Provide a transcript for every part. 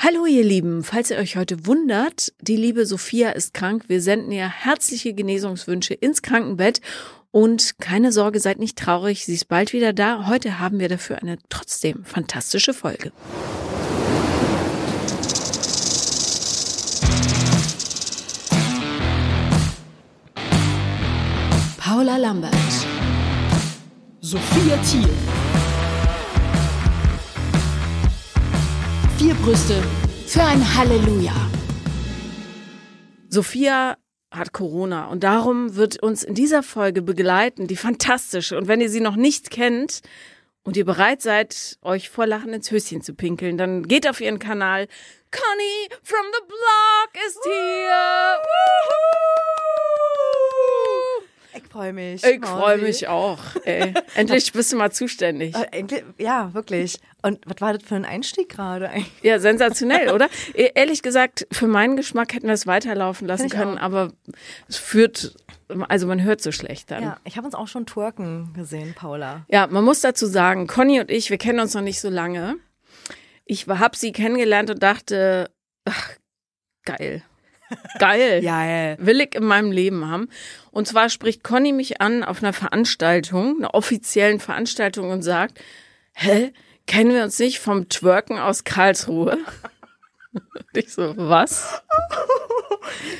Hallo ihr Lieben, falls ihr euch heute wundert, die liebe Sophia ist krank. Wir senden ihr herzliche Genesungswünsche ins Krankenbett und keine Sorge, seid nicht traurig, sie ist bald wieder da. Heute haben wir dafür eine trotzdem fantastische Folge. Paula Lambert. Sophia Thiel. Vier Brüste für ein Halleluja. Sophia hat Corona und darum wird uns in dieser Folge begleiten die fantastische. Und wenn ihr sie noch nicht kennt und ihr bereit seid, euch vor Lachen ins Höschen zu pinkeln, dann geht auf ihren Kanal. Conny from the Block ist hier. Ich freue mich. Ich freue mich auch. Ey. Endlich bist du mal zuständig. Äh, endlich- Ja, wirklich. Und was war das für ein Einstieg gerade? eigentlich? Ja, sensationell, oder? E- Ehrlich gesagt, für meinen Geschmack hätten wir es weiterlaufen lassen können, auch. aber es führt, also man hört so schlecht dann. Ja, ich habe uns auch schon twerken gesehen, Paula. Ja, man muss dazu sagen, Conny und ich, wir kennen uns noch nicht so lange. Ich habe sie kennengelernt und dachte, ach, geil. Geil. Geil. Will ich in meinem Leben haben. Und zwar spricht Conny mich an auf einer Veranstaltung, einer offiziellen Veranstaltung und sagt, hä, kennen wir uns nicht vom Twerken aus Karlsruhe? Und ich so, was?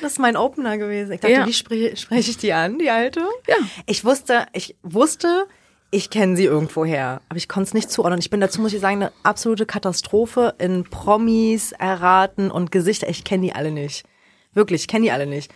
Das ist mein Opener gewesen. Ich dachte, Ja. wie spreche spreche ich die an, die alte? Ja. Ich wusste, ich wusste, ich kenne sie irgendwoher, aber ich konnte es nicht zuordnen. Ich bin dazu, muss ich sagen, eine absolute Katastrophe in Promis, Erraten und Gesichter. Ich kenne die alle nicht. Wirklich, ich kenne die alle nicht.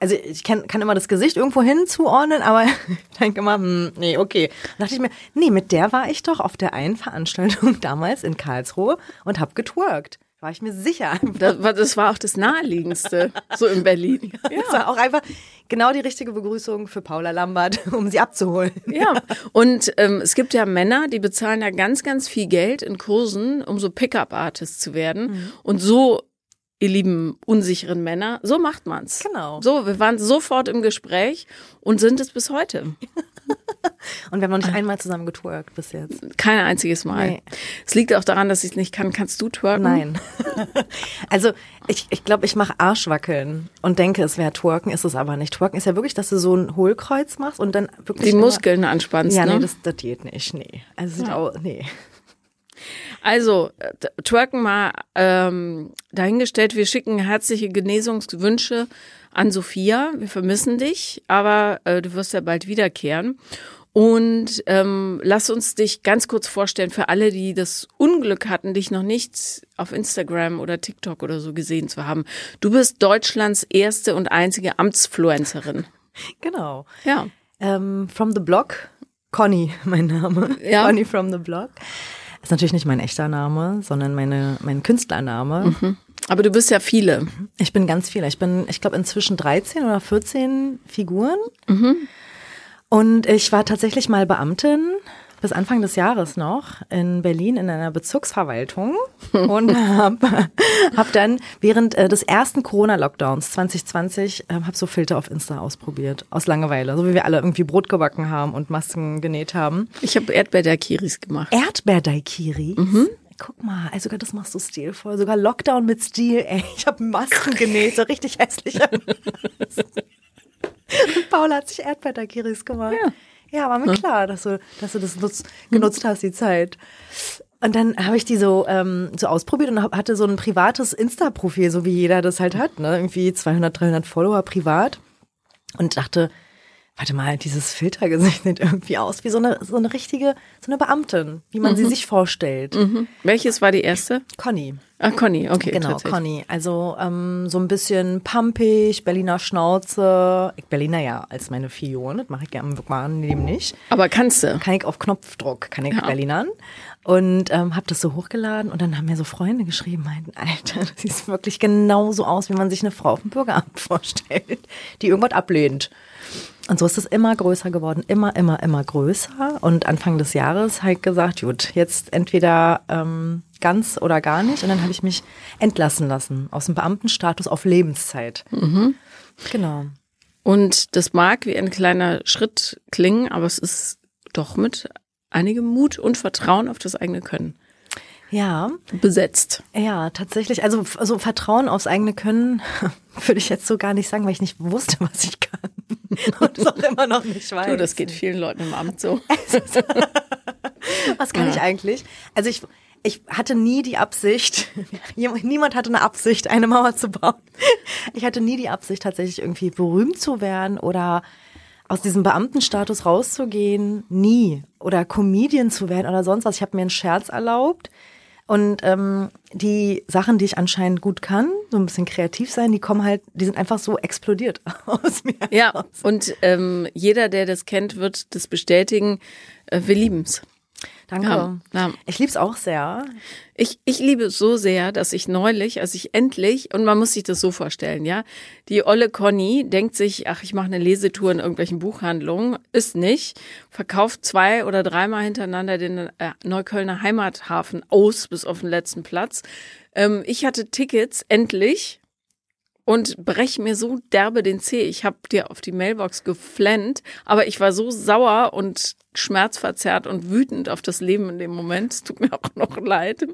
Also ich kenn, kann immer das Gesicht irgendwo hin zuordnen, aber ich denke immer, hm, nee, okay. Dann dachte ich mir, nee, mit der war ich doch auf der einen Veranstaltung damals in Karlsruhe und hab getwerkt. War ich mir sicher. Das war, das war auch das Naheliegendste, so in Berlin. Das war auch einfach genau die richtige Begrüßung für Paula Lambert, um sie abzuholen. Ja, und ähm, es gibt ja Männer, die bezahlen ja ganz, ganz viel Geld in Kursen, um so Pickup-Artists zu werden. Und so, ihr lieben unsicheren Männer, so macht man's. Genau. So, wir waren sofort im Gespräch und sind es bis heute. Und wir haben noch nicht einmal zusammen getwerkt bis jetzt. Kein einziges Mal. Nee. Es liegt auch daran, dass ich es nicht kann. Kannst du twerken? Nein. also ich ich, glaube, ich mache Arschwackeln und denke, es wäre Twerken, ist es aber nicht. Twerken ist ja wirklich, dass du so ein Hohlkreuz machst und dann wirklich Die Muskeln anspannst, Ja, ne? nee, das, das geht nicht. Nee. Also sieht auch, nee. Also, äh, twerken mal ähm, dahingestellt, wir schicken herzliche Genesungswünsche an Sophia. Wir vermissen dich, aber äh, du wirst ja bald wiederkehren. Und ähm, lass uns dich ganz kurz vorstellen für alle, die das Unglück hatten, dich noch nicht auf Instagram oder TikTok oder so gesehen zu haben. Du bist Deutschlands erste und einzige Amtsfluencerin. Genau. Ja. Ähm, from the Block, Conny, mein Name. Ja. Conny from the Block. Ist natürlich nicht mein echter Name, sondern meine, mein Künstlername. Aber du bist ja viele. Ich bin ganz viel. Ich bin, ich glaube, inzwischen 13 oder 14 Figuren. Und ich war tatsächlich mal Beamtin bis Anfang des Jahres noch in Berlin in einer Bezirksverwaltung und habe hab dann während äh, des ersten Corona-Lockdowns 2020 äh, habe so Filter auf Insta ausprobiert aus Langeweile, so wie wir alle irgendwie Brot gebacken haben und Masken genäht haben. Ich habe Erdbeerdakiris gemacht. Erdbeerdaikiris. Guck mal, also sogar das machst du stilvoll. Sogar Lockdown mit Stil, ey. Ich habe Masken genäht, so richtig hässliche. Und Paula hat sich Erdbeerdaikiris gemacht. Ja. Ja, war mir klar, dass du, dass du das nutz, genutzt hast, die Zeit. Und dann habe ich die so, ähm, so ausprobiert und hab, hatte so ein privates Insta-Profil, so wie jeder das halt hat, ne? Irgendwie 200, 300 Follower privat. Und dachte, warte mal, dieses Filtergesicht sieht irgendwie aus wie so eine, so eine richtige, so eine Beamtin, wie man sie sich vorstellt. Mhm. Welches war die erste? Conny. Ah, Conny, okay. Genau. Conny. Also ähm, so ein bisschen pumpig, Berliner Schnauze. Ich Berliner ja als meine Fion, das mache ich gerne wirklich mal neben nicht. Aber kannst du? Kann ich auf Knopfdruck, kann ich Ja. Berlinern. Und ähm, habe das so hochgeladen und dann haben mir so Freunde geschrieben, meinten, Alter, das sieht wirklich genauso aus, wie man sich eine Frau auf dem Bürgeramt vorstellt, die irgendwas ablehnt. Und so ist es immer größer geworden, immer, immer, immer größer. Und Anfang des Jahres habe ich gesagt, gut, jetzt entweder ähm, ganz oder gar nicht. Und dann habe ich mich entlassen lassen aus dem Beamtenstatus auf Lebenszeit. Genau. Und das mag wie ein kleiner Schritt klingen, aber es ist doch mit einigem Mut und Vertrauen auf das eigene Können. Ja, besetzt. ja, tatsächlich. Also, also Vertrauen aufs eigene Können würde ich jetzt so gar nicht sagen, weil ich nicht wusste, was ich kann. Und es auch immer noch nicht weiß. Du, das geht vielen Leuten im Amt so. Was kann ich eigentlich? Also ich, ich hatte nie die Absicht, niemand hatte eine Absicht, eine Mauer zu bauen. Ich hatte nie die Absicht, tatsächlich irgendwie berühmt zu werden oder aus diesem Beamtenstatus rauszugehen. Nie. Oder Comedian zu werden oder sonst was. Ich habe mir einen Scherz erlaubt. Und ähm, die Sachen, die ich anscheinend gut kann, so ein bisschen kreativ sein, die kommen halt, die sind einfach so explodiert aus mir. Ja, heraus. und ähm, jeder, der das kennt, wird das bestätigen. Äh, wir lieben's. Danke. Ja, ja. Ich lieb's auch sehr. Ich, ich liebe es so sehr, dass ich neulich, als ich endlich, und man muss sich das so vorstellen, ja, die olle Conny denkt sich, ach, ich mache eine Lesetour in irgendwelchen Buchhandlungen, ist nicht, verkauft zwei oder dreimal hintereinander den äh, Neuköllner Heimathafen aus bis auf den letzten Platz. Ähm, ich hatte Tickets, endlich, und brech mir so derbe den Zeh. Ich habe dir auf die Mailbox geflennt, aber ich war so sauer und schmerzverzerrt und wütend auf das Leben in dem Moment. Es tut mir auch noch leid.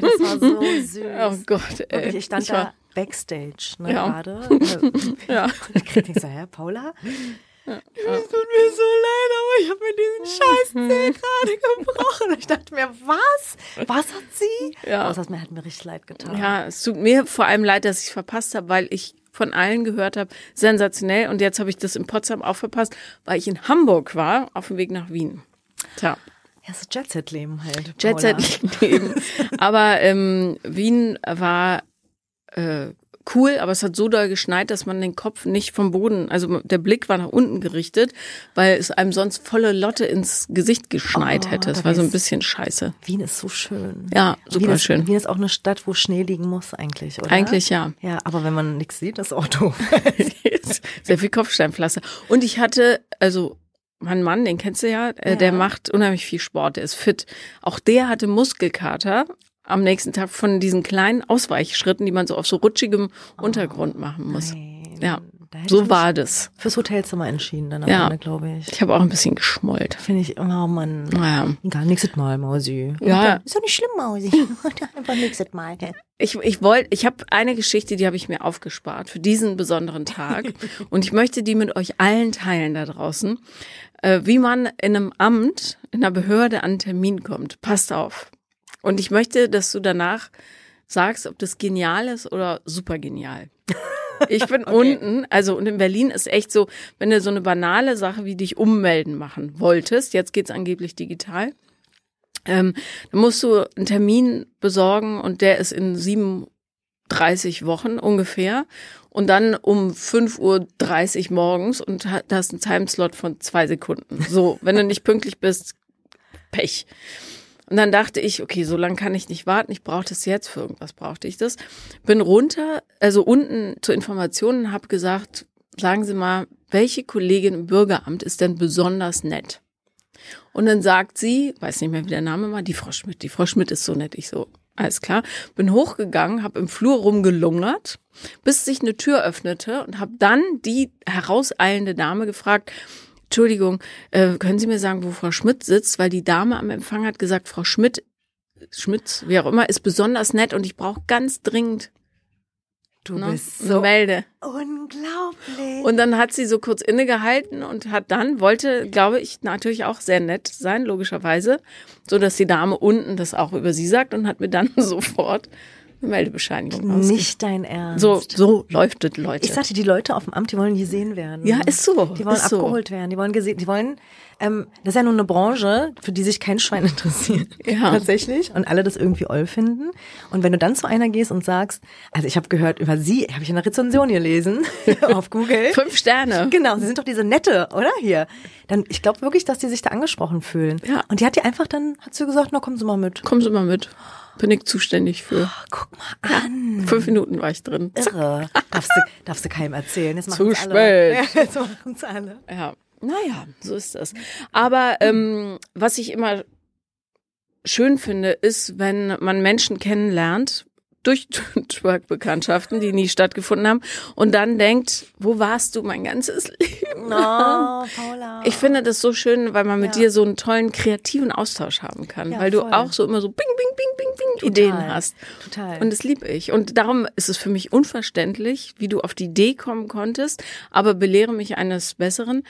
Das war so süß. Oh Gott, ey. Wirklich, ich stand Ich da Backstage, ne, Ja. gerade. Äh, Ja. Ich krieg so, hä, Paula? Es tut mir so leid, aber ich habe mir diesen scheiß Zeh gerade gebrochen. Ich dachte mir, was? Was hat sie? Ja. Oh, das hat mir, hat mir richtig leid getan. Ja, es tut mir vor allem leid, dass ich es verpasst habe, weil ich von allen gehört habe, sensationell. Und jetzt habe ich das in Potsdam auch verpasst, weil ich in Hamburg war, auf dem Weg nach Wien. Tja, Ja, das Jet-Set-Leben halt. Jet Paula. Set Leben. Aber ähm, Wien war äh, cool, aber es hat so doll geschneit, dass man den Kopf nicht vom Boden, also der Blick war nach unten gerichtet, weil es einem sonst volle Lotte ins Gesicht geschneit Oh, hätte. Es war so ein bisschen scheiße. Wien ist so schön. Ja, Wien super ist, schön. Wien ist auch eine Stadt, wo Schnee liegen muss eigentlich, oder? Eigentlich ja. Ja, aber wenn man nichts sieht, ist auch doof. Sehr viel Kopfsteinpflaster. Und ich hatte, also mein Mann, den kennst du ja, äh, der Ja. macht unheimlich viel Sport, der ist fit. Auch der hatte Muskelkater am nächsten Tag von diesen kleinen Ausweichschritten, die man so auf so rutschigem Untergrund machen muss. Nein, Ja, so war das. Fürs Hotelzimmer entschieden dann am Ja. Ende, glaube ich. Ich habe auch ein bisschen geschmollt. Finde ich, oh Mann. Naja. Egal, nächstes Mal, Mausi. Ja. Ist doch nicht schlimm, Mausi. Einfach nächstes Mal. Ich, ich wollte, ich habe eine Geschichte, die habe ich mir aufgespart für diesen besonderen Tag und ich möchte die mit euch allen teilen da draußen, äh, wie man in einem Amt, in einer Behörde an einen Termin kommt. Passt auf. Und ich möchte, dass du danach sagst, ob das genial ist oder super genial. Ich bin unten, also und in Berlin ist echt so, wenn du so eine banale Sache wie dich ummelden machen wolltest, jetzt geht's angeblich digital, ähm, dann musst du einen Termin besorgen und der ist in 37 Wochen ungefähr. Und dann um 5.30 Uhr morgens und hast einen Timeslot von zwei Sekunden. So, wenn du nicht pünktlich bist, Pech. Und dann dachte ich, okay, so lange kann ich nicht warten, ich brauche das jetzt, für irgendwas brauchte ich das. Bin runter, also unten zur Informationen, habe gesagt, sagen Sie mal, welche Kollegin im Bürgeramt ist denn besonders nett? Und dann sagt sie, weiß nicht mehr, wie der Name war, die Frau Schmidt. Die Frau Schmidt ist so nett. Ich so, alles klar. Bin hochgegangen, habe im Flur rumgelungert, bis sich eine Tür öffnete und habe dann die herauseilende Dame gefragt, Entschuldigung, äh, können Sie mir sagen, wo Frau Schmidt sitzt? Weil die Dame am Empfang hat gesagt, Frau Schmidt, Schmidt, wie auch immer, ist besonders nett und ich brauche ganz dringend Du ne, bist so Melde. unglaublich. Und dann hat sie so kurz innegehalten und hat dann, wollte, glaube ich, natürlich auch sehr nett sein, logischerweise, so dass die Dame unten das auch über sie sagt und hat mir dann sofort eine Meldebescheinigung ausgegeben. nicht dein Ernst. So, so läuft es, Leute. Ich sagte, die Leute auf dem Amt, die wollen gesehen werden. Ja, ist so, Die wollen ist so. abgeholt werden, die wollen gesehen, die wollen, ähm, das ist ja nur eine Branche, für die sich kein Schwein interessiert. Ja. Tatsächlich. Und alle das irgendwie oll finden. Und wenn du dann zu einer gehst und sagst, also ich habe gehört, über sie habe ich eine Rezension gelesen auf Google. Fünf Sterne. Genau, sie sind doch diese nette, oder hier? Dann, ich glaube wirklich, dass die sich da angesprochen fühlen. Ja. Und die hat die einfach dann, hat sie gesagt, na kommen Sie mal mit. Kommen Sie mal mit. Bin ich zuständig für. Guck mal an. Fünf Minuten war ich drin. Irre. darfst, du, darfst du keinem erzählen. Jetzt Zu spät. Jetzt machen's alle. Ja, naja, so ist das. Aber ähm, was ich immer schön finde, ist, wenn man Menschen kennenlernt, durch Twerk-Bekanntschaften, die nie stattgefunden haben und dann denkt, wo warst du mein ganzes Leben? No, Paula. Ich finde das so schön, weil man mit Ja. dir so einen tollen kreativen Austausch haben kann, Ja, weil du voll. auch so immer so bing, bing, bing, bing, bing Ideen hast. Total. Und das liebe ich. Und darum ist es für mich unverständlich, wie du auf die Idee kommen konntest, aber belehre mich eines Besseren,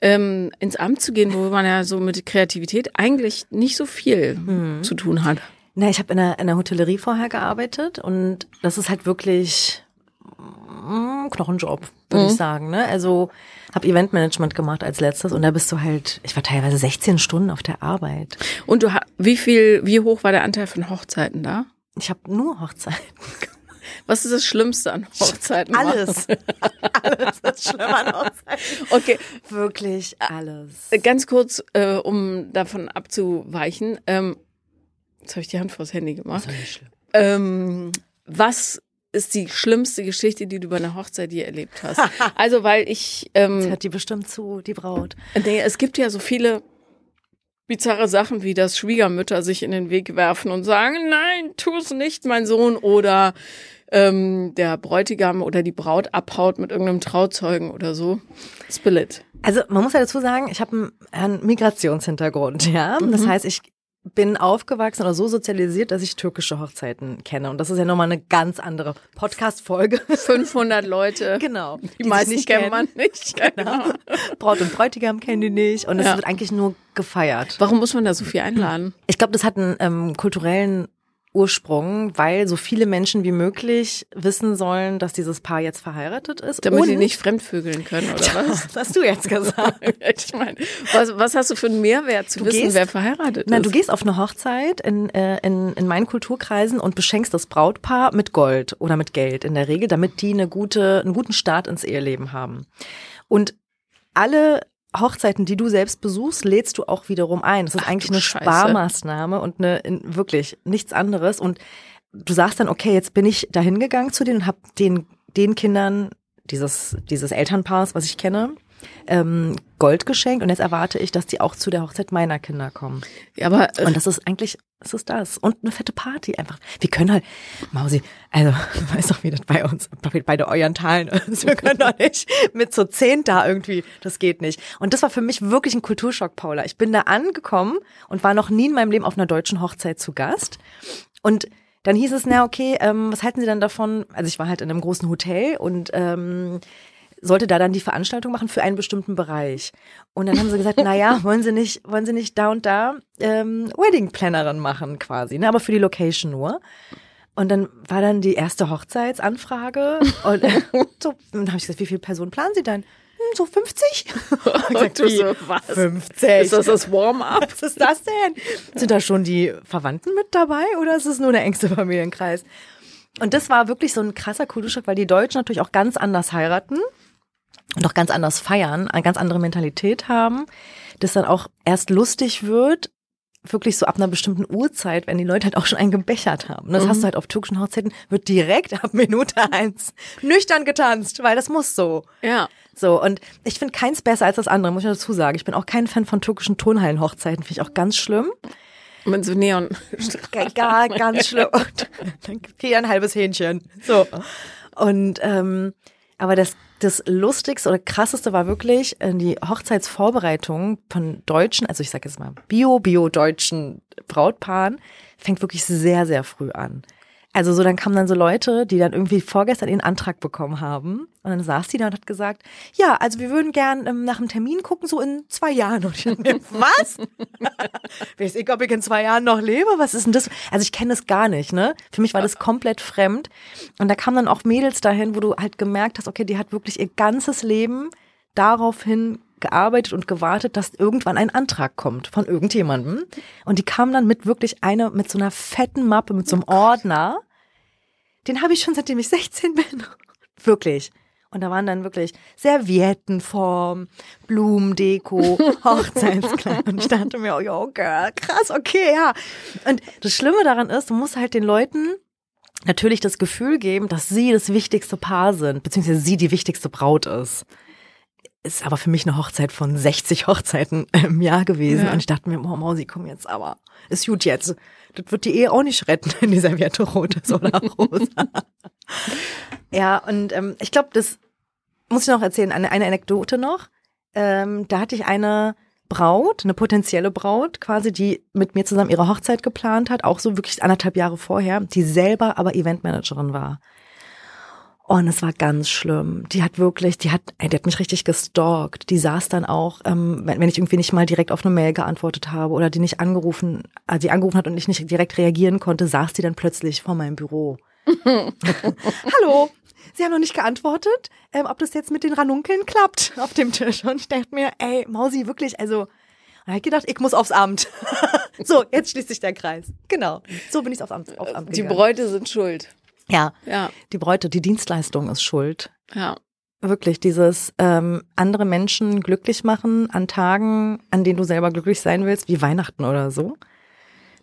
ähm, ins Amt zu gehen, wo man ja so mit Kreativität eigentlich nicht so viel Hm. zu tun hat. Na, ich habe in der, in der Hotellerie vorher gearbeitet und das ist halt wirklich mm, Knochenjob, würde ich sagen. Ne? Also habe Eventmanagement gemacht als letztes und da bist du halt, ich war teilweise 16 Stunden auf der Arbeit. Und du wie viel, wie hoch war der Anteil von Hochzeiten da? Ich habe nur Hochzeiten. Was ist das Schlimmste an Hochzeiten? Alles. alles ist schlimm an Hochzeiten. Okay, Wirklich alles. ganz kurz, äh, um davon abzuweichen. Ähm, jetzt habe ich die Hand vors Handy gemacht. Ähm, was ist die schlimmste Geschichte, die du bei einer Hochzeit je erlebt hast? Also, weil ich, ähm, hört die bestimmt zu, die Braut. nee, es gibt ja so viele bizarre Sachen, wie dass Schwiegermütter sich in den Weg werfen und sagen, nein, tu es nicht, mein Sohn, oder ähm, der Bräutigam oder die Braut abhaut mit irgendeinem Trauzeugen oder so. Spill it. Also man muss ja dazu sagen, ich habe einen, einen Migrationshintergrund, ja. Das heißt, ich bin aufgewachsen oder so sozialisiert, dass ich türkische Hochzeiten kenne. Und das ist ja nochmal eine ganz andere Podcast-Folge. 500 Leute. genau. Die, sich meisten nicht kennt kennen. man nicht. Genau. Braut und Bräutigam kennen die nicht. Und es Ja. wird eigentlich nur gefeiert. Warum muss man da so viel einladen? Ich glaube, das hat einen ähm, kulturellen Ursprung, weil so viele Menschen wie möglich wissen sollen, dass dieses Paar jetzt verheiratet ist. Damit und die nicht fremdvögeln können, oder was? Was hast du jetzt gesagt? ich meine, was, was hast du für einen Mehrwert zu Du wissen, gehst- wer verheiratet Nein, ist? du gehst auf eine Hochzeit in, äh, in, in meinen Kulturkreisen und beschenkst das Brautpaar mit Gold oder mit Geld in der Regel, damit die eine gute, einen guten Start ins Eheleben haben. Und alle Hochzeiten, die du selbst besuchst, lädst du auch wiederum ein. Das ist Ach, eigentlich eine Scheiße. Sparmaßnahme und eine in, wirklich nichts anderes. Und du sagst dann, okay, jetzt bin ich da hingegangen zu denen und habe den, den Kindern dieses, dieses Elternpaars, was ich kenne, ähm, Gold geschenkt und jetzt erwarte ich, dass die auch zu der Hochzeit meiner Kinder kommen. Ja, aber äh, Und das ist eigentlich, das ist das. Und eine fette Party einfach. Wir können halt, Mausi, also, du weißt doch, wie das bei uns, bei der Orientalen ist. Wir können doch nicht mit so zehn da irgendwie, das geht nicht. Und das war für mich wirklich ein Kulturschock, Paula. Ich bin da angekommen und war noch nie in meinem Leben auf einer deutschen Hochzeit zu Gast. Und dann hieß es, na okay, ähm, was halten Sie denn davon? Also ich war halt in einem großen Hotel und ähm, sollte da dann die Veranstaltung machen für einen bestimmten Bereich. Und dann haben sie gesagt, na ja, wollen Sie nicht, wollen Sie nicht da und da ähm, Wedding Plannerin machen quasi, ne, aber für die Location nur. Und dann war dann die erste Hochzeitsanfrage und äh, so, und dann habe ich gesagt, wie viele Personen planen Sie dann? Hm, so 50? und du so, was? 50. Ist das das Warm-up? Was ist das denn? Sind da schon die Verwandten mit dabei oder ist es nur der engste Familienkreis? Und das war wirklich so ein krasser Kulturschock, weil die Deutschen natürlich auch ganz anders heiraten und auch ganz anders feiern, eine ganz andere Mentalität haben, das dann auch erst lustig wird, wirklich so ab einer bestimmten Uhrzeit, wenn die Leute halt auch schon einen gebechert haben. Das hast du halt auf türkischen Hochzeiten, wird direkt ab Minute eins nüchtern getanzt, weil das muss so. Ja. So, und ich finde keins besser als das andere, muss ich dazu sagen. Ich bin auch kein Fan von türkischen Turnhallenhochzeiten, finde ich auch ganz schlimm. Mit so Neon. Gar, ganz schlimm. Und dann gibt jeder ein halbes Hähnchen. So. Und ähm, aber das, das Lustigste oder Krasseste war wirklich äh, die Hochzeitsvorbereitung von deutschen, also ich sage jetzt mal Bio-Bio-deutschen Brautpaaren, fängt wirklich sehr, sehr früh an. Also so, dann kamen dann so Leute, die dann irgendwie vorgestern ihren Antrag bekommen haben. Und dann saß die da und hat gesagt, ja, also wir würden gern ähm, nach einem Termin gucken, so in zwei Jahren. Und ich dachte was? Weiß ich, ob ich in zwei Jahren noch lebe? Was ist denn das? Also ich kenne das gar nicht, ne? Für mich war das komplett fremd. Und da kamen dann auch Mädels dahin, wo du halt gemerkt hast, okay, die hat wirklich ihr ganzes Leben daraufhin gearbeitet und gewartet, dass irgendwann ein Antrag kommt von irgendjemandem. Und die kamen dann mit wirklich einer, mit so einer fetten Mappe, mit so einem Ordner. Den habe ich schon seitdem ich 16 bin. Wirklich. Und da waren dann wirklich Serviettenform, Blumendeko, Hochzeitskleid. Und ich dachte mir, oh, yo, girl, krass, okay, ja. Und das Schlimme daran ist, du musst halt den Leuten natürlich das Gefühl geben, dass sie das wichtigste Paar sind, beziehungsweise sie die wichtigste Braut ist. Ist aber für mich eine Hochzeit von 60 Hochzeiten im Jahr gewesen. Ja. Und ich dachte mir, oh Mausi, komm jetzt, aber ist gut jetzt. Das wird die Ehe auch nicht retten, in die Serviette rot ist oder rosa. ja, und ähm, ich glaube, das muss ich noch erzählen, eine, eine Anekdote noch. Ähm, da hatte ich eine Braut, eine potenzielle Braut quasi, die mit mir zusammen ihre Hochzeit geplant hat, auch so wirklich anderthalb Jahre vorher, die selber aber Eventmanagerin war. Und es war ganz schlimm. Die hat wirklich, die hat, ey, die hat mich richtig gestalkt. Die saß dann auch, ähm, wenn, wenn ich irgendwie nicht mal direkt auf eine Mail geantwortet habe oder die nicht angerufen, äh, die angerufen hat und ich nicht direkt reagieren konnte, saß die dann plötzlich vor meinem Büro. Hallo, Sie haben noch nicht geantwortet, ähm, ob das jetzt mit den Ranunkeln klappt auf dem Tisch. Und ich dachte mir, ey, Mausi, wirklich, also, und ich hab gedacht, ich muss aufs Amt. so, jetzt schließt sich der Kreis. Genau. So bin ich aufs Amt, aufs Amt Die gegangen. Bräute sind schuld. Ja, Ja, die Bräute, die Dienstleistung ist schuld. ja. Wirklich, dieses ähm, andere Menschen glücklich machen an Tagen, an denen du selber glücklich sein willst, wie Weihnachten oder so.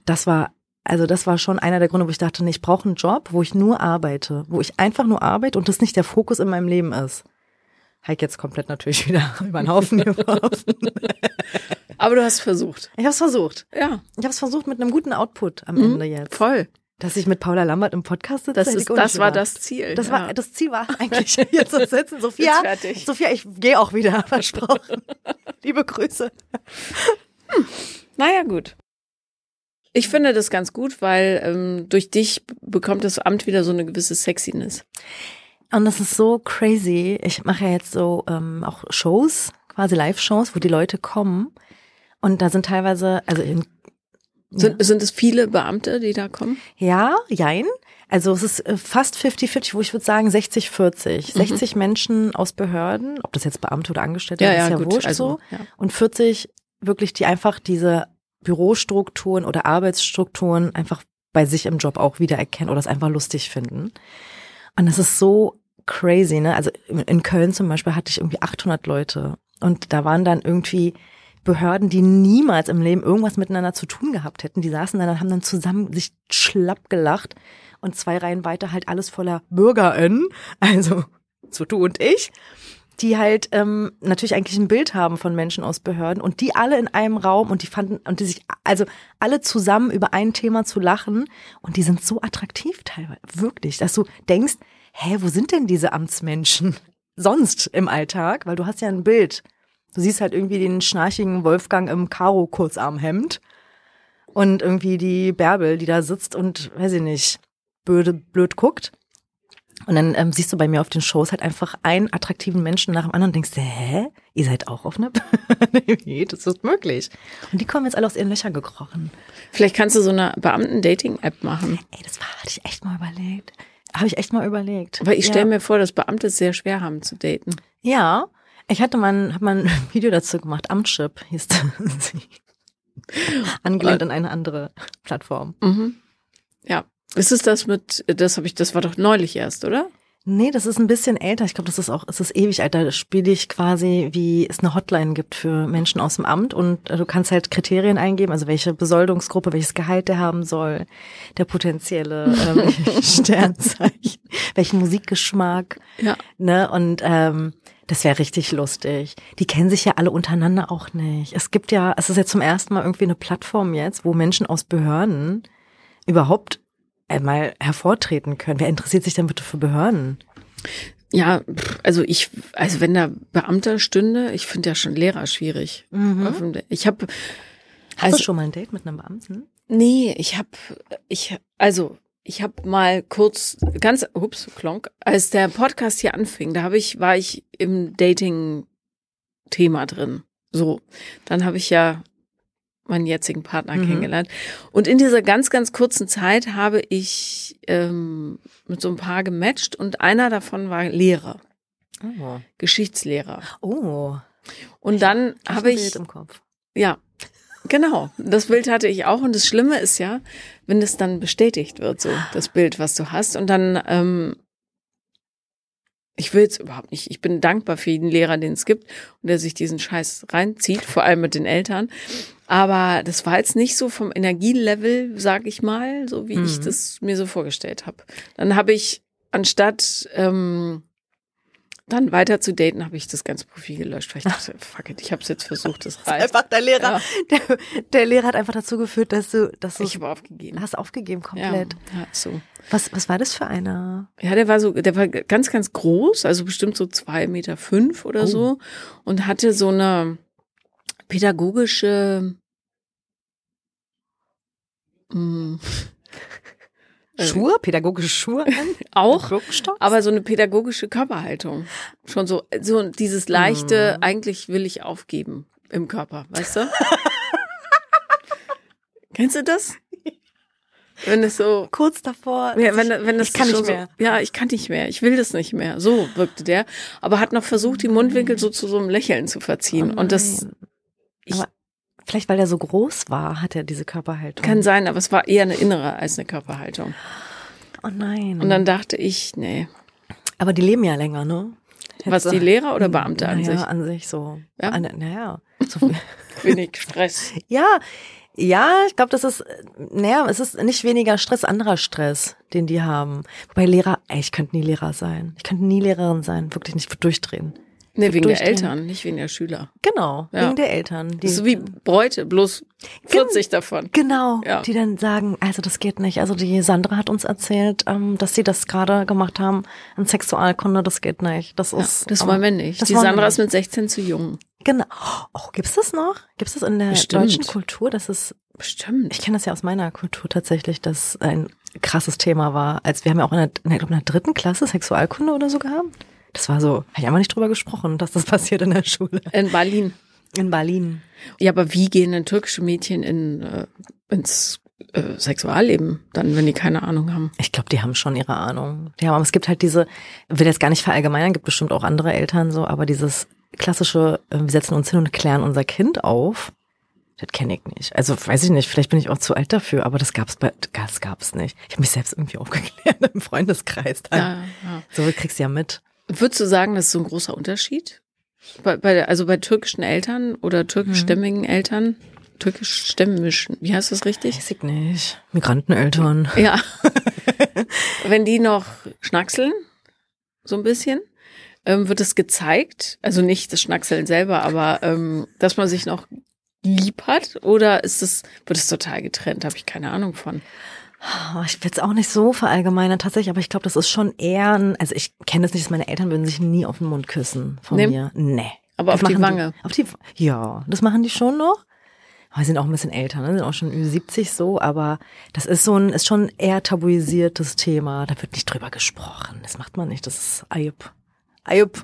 Das war, also das war schon einer der Gründe, wo ich dachte, nee, ich brauche einen Job, wo ich nur arbeite, wo ich einfach nur arbeite und das nicht der Fokus in meinem Leben ist. Heik jetzt komplett natürlich wieder über den Haufen geworfen. Aber du hast versucht. Ich habe es versucht. Ja, Ich habe es versucht mit einem guten Output am Ende jetzt. voll. Dass ich mit Paula Lambert im Podcast sitze. Das, ist, das war das Ziel. Das ja. war das Ziel war eigentlich hier zu sitzen. Sophia, fertig. Sophia, ich gehe auch wieder, versprochen. Liebe Grüße. Naja, gut. Ich finde das ganz gut, weil ähm, durch dich bekommt das Amt wieder so eine gewisse Sexiness. Und das ist so crazy. Ich mache ja jetzt so ähm, auch Shows, quasi Live-Shows, wo die Leute kommen. Und da sind teilweise, also in, Sind, sind es viele Beamte, die da kommen? ja, jein. Also es ist äh, fast 50-50, wo ich würde sagen 60-40. 60 Menschen aus Behörden, ob das jetzt Beamte oder Angestellte Ja, sind, ja, ist ja gut, wurscht also, so. ja. Und 40 wirklich, die einfach diese Bürostrukturen oder Arbeitsstrukturen einfach bei sich im Job auch wiedererkennen oder es einfach lustig finden. Und das ist so crazy, ne? Also in Köln zum Beispiel hatte ich irgendwie 800 Leute und da waren dann irgendwie Behörden, die niemals im Leben irgendwas miteinander zu tun gehabt hätten. Die saßen dann und haben dann zusammen sich schlapp gelacht und zwei Reihen weiter halt alles voller BürgerInnen, also so du und ich, die halt ähm, natürlich eigentlich ein Bild haben von Menschen aus Behörden und die alle in einem Raum und die fanden und die sich also alle zusammen über ein Thema zu lachen und die sind so attraktiv teilweise wirklich, dass du denkst, hä, wo sind denn diese Amtsmenschen sonst im Alltag, weil du hast ja ein Bild. Du siehst halt irgendwie den schnarchigen Wolfgang im Karo Kurzarmhemd und irgendwie die Bärbel, die da sitzt und weiß ich nicht, blöd, blöd guckt. Und dann ähm, siehst du bei mir auf den Shows halt einfach einen attraktiven Menschen nach dem anderen und denkst, hä? Ihr seid auch auf einer Nee, das ist möglich. Und die kommen jetzt alle aus ihren Löchern gekrochen. Vielleicht kannst du so eine Beamten-Dating-App machen. Ey, das war, hatte ich echt mal überlegt. Habe ich echt mal überlegt. Weil ich stelle ja. mir vor, dass Beamte es sehr schwer haben zu daten. Ja, ich hatte mal, ein- hab mal ein Video dazu gemacht. Amtschip hieß sie. Angelehnt an eine andere Plattform. Mhm. Ja. Ist es das mit, das habe ich, das war doch neulich erst, oder? Nee, das ist ein bisschen älter. Ich glaube, das ist auch, es ist ewig alt. Da spiele ich quasi, wie es eine Hotline gibt für Menschen aus dem Amt und äh, du kannst halt Kriterien eingeben, also welche Besoldungsgruppe, welches Gehalt der haben soll, der potenzielle ähm, Sternzeichen, welchen Musikgeschmack, Ja. ne? Und ähm, das wäre richtig lustig. Die kennen sich ja alle untereinander auch nicht. Es gibt ja, es ist ja zum ersten Mal irgendwie eine Plattform jetzt, wo Menschen aus Behörden überhaupt einmal hervortreten können. Wer interessiert sich denn bitte für Behörden? Ja, also ich, also wenn da Beamter stünde, ich finde ja schon Lehrer schwierig. Dem- Ich habe, Hast also du schon mal ein Date mit einem Beamten? nee, ich habe, ich, also ich habe mal kurz, ganz, ups, klonk, als der Podcast hier anfing, da habe ich, war ich im Dating-Thema drin. So, dann habe ich ja meinen jetzigen Partner Mhm. kennengelernt. Und in dieser ganz, ganz kurzen Zeit habe ich ähm, mit so ein paar gematcht und einer davon war Lehrer, Oh. Geschichtslehrer. Oh. Und dann Hab habe ein ich, Bild im Kopf. ja, genau, das Bild hatte ich auch. Und das Schlimme ist ja, wenn es dann bestätigt wird, so das Bild, was du hast. Und dann, ähm, ich will es überhaupt nicht. Ich bin dankbar für jeden Lehrer, den es gibt und der sich diesen Scheiß reinzieht, vor allem mit den Eltern. Aber das war jetzt nicht so vom Energielevel, sag ich mal, so wie ich Mhm. das mir so vorgestellt habe. Dann habe ich anstatt ähm, dann weiter zu daten, habe ich das ganze Profil gelöscht, weil ich dachte, fuck it, ich habe es jetzt versucht, das reicht. Einfach der Lehrer, der, der Lehrer hat einfach dazu geführt, dass du, dass du Ich habe aufgegeben. hast aufgegeben Ja, komplett. ja, so. Was, was war das für einer? Ja, der war so, der war ganz, ganz groß, also bestimmt so zwei Meter fünf oder Oh. so und hatte so eine pädagogische mh, Äh, Schuhe? Pädagogische Schuhe an? auch, aber so eine pädagogische Körperhaltung. Schon so, so dieses leichte, eigentlich will ich aufgeben im Körper, weißt du? Kennst du das? Wenn es so, kurz davor. ja, wenn, wenn das ich kann nicht mehr. So, ja, ich kann nicht mehr. Ich will das nicht mehr. So wirkte der. Aber hat noch versucht, die Mundwinkel so zu so einem Lächeln zu verziehen. Oh Und das ich- Aber vielleicht, weil er so groß war, hat er diese Körperhaltung. kann sein, aber es war eher eine innere als eine Körperhaltung. Oh nein. Und dann dachte ich, nee. Aber die leben ja länger, ne? Was, die Lehrer oder Beamte an naja, sich? an sich so. Ja? An, naja. So, Wenig Stress. ja, ja, ich glaube, das ist, äh, naja, es ist nicht weniger Stress, anderer Stress, den die haben. Wobei Lehrer, ey, ich könnte nie Lehrer sein. Ich könnte nie Lehrerin sein, wirklich nicht, ich würde durchdrehen. Nee, wegen der. Eltern, nicht wegen der Schüler. Genau, Ja. wegen der Eltern. Die, Das ist wie Bräute, bloß 40 davon. Genau, Ja. die dann sagen, also das geht nicht. Also die Sandra hat uns erzählt, ähm, dass sie das gerade gemacht haben in Sexualkunde, das geht nicht. Das Ja, ist das aber- wollen wir nicht. Die Sandra ist mit 16 zu jung. Genau. Oh, gibt's das noch? Gibt's das in der Bestimmt. deutschen Kultur? Das ist, Bestimmt. ich kenne das ja aus meiner Kultur tatsächlich, dass ein krasses Thema war. Als wir haben ja auch in der, in der, in der dritten Klasse Sexualkunde oder so gehabt. Das war so, habe ich einfach nicht drüber gesprochen, dass das passiert in der Schule. In Berlin. In Berlin. Ja, aber wie gehen denn türkische Mädchen in, äh, ins äh, Sexualleben dann, wenn die keine Ahnung haben? Ich glaube, die haben schon ihre Ahnung. Die haben, aber es gibt halt diese, will jetzt gar nicht verallgemeinern, gibt bestimmt auch andere Eltern so, aber dieses klassische, äh, wir setzen uns hin und klären unser Kind auf, das kenne ich nicht. Also weiß ich nicht, vielleicht bin ich auch zu alt dafür, aber das gab's bei, das gab's nicht. Ich habe mich selbst irgendwie aufgeklärt im Freundeskreis. Dann. Ja, ja. So kriegst du ja mit. Würdest du sagen, das ist so ein großer Unterschied? Bei, bei, also bei türkischen Eltern oder türkischstämmigen Eltern? Türkischstämmischen, wie heißt das richtig? Weiß ich nicht. Migranteneltern. Ja. Wenn die noch schnackseln, so ein bisschen, ähm, wird es gezeigt, also nicht das Schnackseln selber, aber ähm, dass man sich noch lieb hat oder ist es, wird es total getrennt? Habe ich keine Ahnung von. Oh, ich will es auch nicht so verallgemeinern tatsächlich, aber ich glaube, das ist schon eher ein, also ich kenne das nicht, dass meine Eltern würden sich nie auf den Mund küssen von Nee? mir. Nee. Aber Das auf die Wange. auf die, ja, das machen die schon noch. Aber sie sind auch ein bisschen älter, ne? sind auch schon über 70 so, aber das ist so ein, ist schon eher tabuisiertes Thema. Da wird nicht drüber gesprochen. Das macht man nicht. Das ist Ayub. Ayub.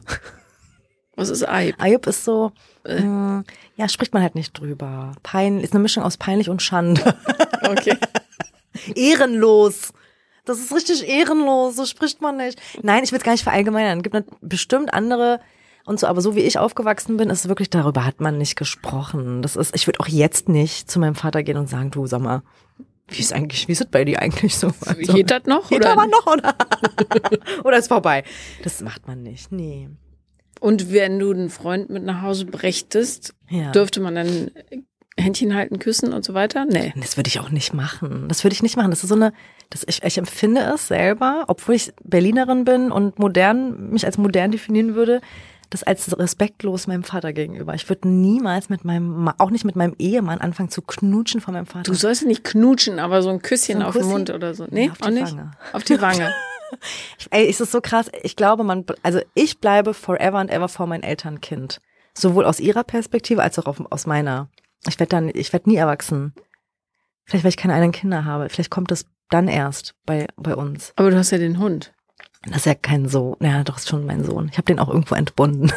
Was ist Eib? Ayub ist so, mh, ja, spricht man halt nicht drüber. Pein, ist eine Mischung aus peinlich und Schande. Okay. ehrenlos. Das ist richtig ehrenlos, so spricht man nicht. Nein, ich will es gar nicht verallgemeinern. Es gibt bestimmt andere und so, aber so wie ich aufgewachsen bin, ist es wirklich, darüber hat man nicht gesprochen. Das ist, ich würde auch jetzt nicht zu meinem Vater gehen und sagen, du, sag mal, wie ist eigentlich, wie ist es bei dir eigentlich so? Also, Geht das noch? Geht Oder? aber noch, oder? oder ist vorbei. Das macht man nicht, nee. Und wenn du einen Freund mit nach Hause brächtest, Ja. dürfte man dann Händchen halten, küssen und so weiter? Nee. Das würde ich auch nicht machen. Das würde ich nicht machen. Das ist so eine, das, ich, ich empfinde es selber, obwohl ich Berlinerin bin und modern, mich als modern definieren würde, das als respektlos meinem Vater gegenüber. Ich würde niemals mit meinem, auch nicht mit meinem Ehemann anfangen zu knutschen von meinem Vater. Du sollst nicht knutschen, aber so ein Küsschen So ein auf den? Mund oder so. Nee, Ja, auf die auch nicht. Wange. Auf die Wange. Ich- Ey, es ist so krass. Ich glaube, man, also ich bleibe forever and ever vor meinen Eltern Kind. Sowohl aus ihrer Perspektive als auch auf, aus meiner. Ich werde dann, ich werde nie erwachsen. Vielleicht, weil ich keine eigenen Kinder habe. Vielleicht kommt es dann erst bei, bei uns. Aber du hast ja den Hund. Das ist ja kein Sohn. Ja, doch, ist schon mein Sohn. Ich habe den auch irgendwo entbunden.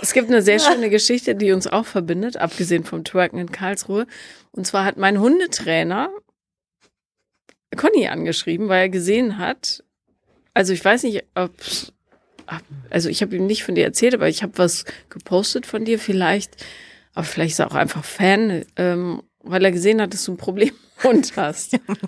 Es gibt eine sehr schöne Geschichte, die uns auch verbindet, abgesehen vom Twerken in Karlsruhe. Und zwar hat mein Hundetrainer Conny angeschrieben, weil er gesehen hat, also ich weiß nicht, ob also ich habe ihm nicht von dir erzählt, aber ich habe was gepostet von dir vielleicht, aber vielleicht ist er auch einfach Fan, ähm, weil er gesehen hat, dass du ein Problem Hund hast. Hat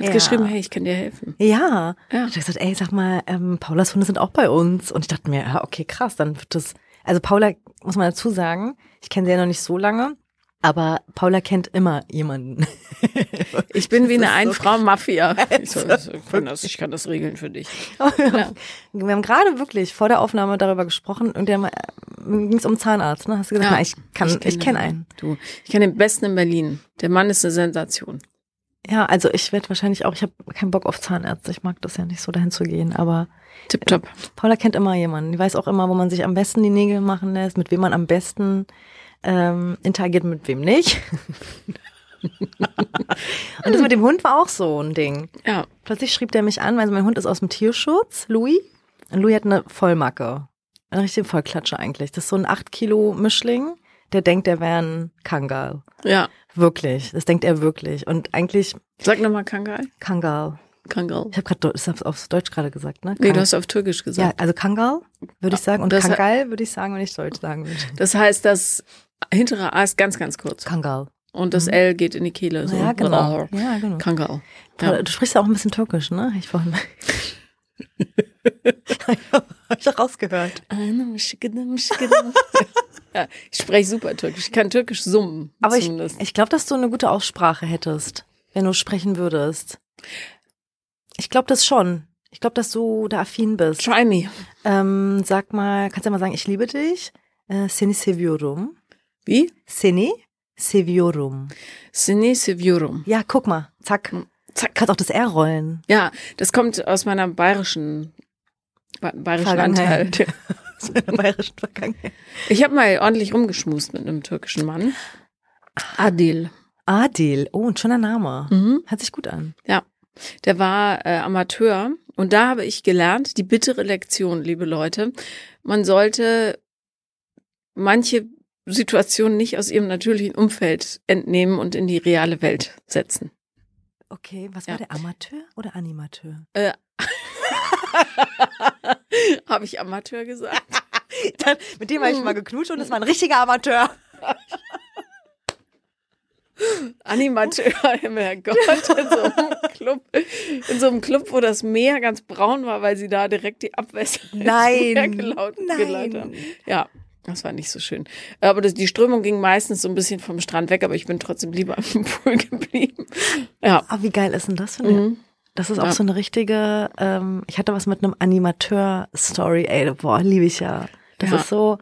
Ja. geschrieben, hey, ich kann dir helfen. Ja. Ja. Ich habe gesagt, ey, sag mal, ähm, Paulas Hunde sind auch bei uns. Und ich dachte mir, ja, okay, krass, dann wird das. Also Paula, muss man dazu sagen, ich kenne sie ja noch nicht so lange. Aber Paula kennt immer jemanden. Ich bin wie eine Ein-Frau-Mafia. Ich, so, ich, kann das, ich kann das regeln für dich. Ja. Wir haben gerade wirklich vor der Aufnahme darüber gesprochen und der ging es um Zahnarzt. Ne? Hast du gesagt, Ja. na, ich kann, ich, kenn kenne den. einen. Du, ich kenne den Besten in Berlin. Der Mann ist eine Sensation. Ja, also ich werde wahrscheinlich auch, ich habe keinen Bock auf Zahnärzte. Ich mag das ja nicht so dahin zu gehen, aber Tipptopp. Paula kennt immer jemanden. Die weiß auch immer, wo man sich am besten die Nägel machen lässt, mit wem man am besten ähm, interagiert, mit wem nicht. und das mit dem Hund war auch so ein Ding. Ja. Plötzlich schrieb der mich an, weil mein Hund ist aus dem Tierschutz, Louis. Und Louis hat eine Vollmacke. Eine richtige Vollklatsche eigentlich. Das ist so ein 8 Kilo Mischling. Der denkt, der wäre ein Kangal. Ja. Wirklich. Das denkt er wirklich. Und eigentlich Sag nochmal Kangal. Kangal. Kangal. Ich habe gerade ich hab's auf Deutsch gerade gesagt, ne? Nee, Kang- du hast auf Türkisch ja, gesagt. also Kangal würde ich sagen und Das- Kangal würde ich sagen, wenn ich Deutsch sagen würde. Das heißt, das hintere A ist ganz, ganz kurz. Kangal. Und das L geht in die Kehle. So. Mhm. Ja, genau. Ja, genau. Kangal. Ja. Du sprichst ja auch ein bisschen Türkisch, ne? Ich vorhin. Hab ich doch rausgehört. ja, ich spreche super Türkisch. Ich kann Türkisch summen. Aber ich, zumindest. ich glaube, dass du eine gute Aussprache hättest, wenn du sprechen würdest. Ich glaube das schon. Ich glaube, dass du da affin bist. Try me. Ähm, sag mal, kannst du ja mal sagen, ich liebe dich? Äh, seni seviyorum. Wie? Seni seviyorum. Sine Seviyorum. Ja, guck mal. Zack. Zack. Kannst auch das R rollen. Ja, das kommt aus meiner bayerischen, ba- bayerischen Vergangenheit. Anteil. Aus meiner bayerischen Vergangenheit. Ich habe mal ordentlich rumgeschmust mit einem türkischen Mann. Adil. Adil. Oh, ein schöner Name. Mhm. Hört sich gut an. Ja, der war äh, Amateur und da habe ich gelernt, die bittere Lektion, liebe Leute, man sollte manche Situationen nicht aus ihrem natürlichen Umfeld entnehmen und in die reale Welt setzen. Okay, was Ja. war der Amateur oder Animateur? Äh, habe ich Amateur gesagt? Dann, mit dem habe ich mal geknutscht und das war ein richtiger Amateur. Animateur, mein Gott, in so einem Club, in so einem Club, wo das Meer ganz braun war, weil sie da direkt die Abwässer Nein. Gelaut, Nein. geleitet haben. Ja, das war nicht so schön. Aber das, die Strömung ging meistens so ein bisschen vom Strand weg, aber ich bin trotzdem lieber am Pool geblieben. Ja. Ah, wie geil ist denn das für eine? Mhm. Das ist auch Ja. so eine richtige, ähm, ich hatte was mit einem Animateur-Story, ey, boah, liebe ich ja. Das Ja. ist so,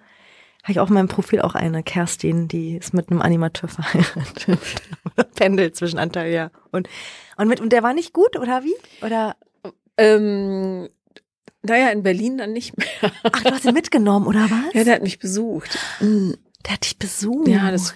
habe ich auch in meinem Profil auch eine, Kerstin, die ist mit einem Animateur verheiratet. Pendelt zwischen Antalya und, und mit, und der war nicht gut, oder wie? Oder, Ähm, naja, in Berlin dann nicht mehr. ach, du hast ihn mitgenommen, oder was? Ja, der hat mich besucht. Mhm. der hat dich besucht. Ja, das,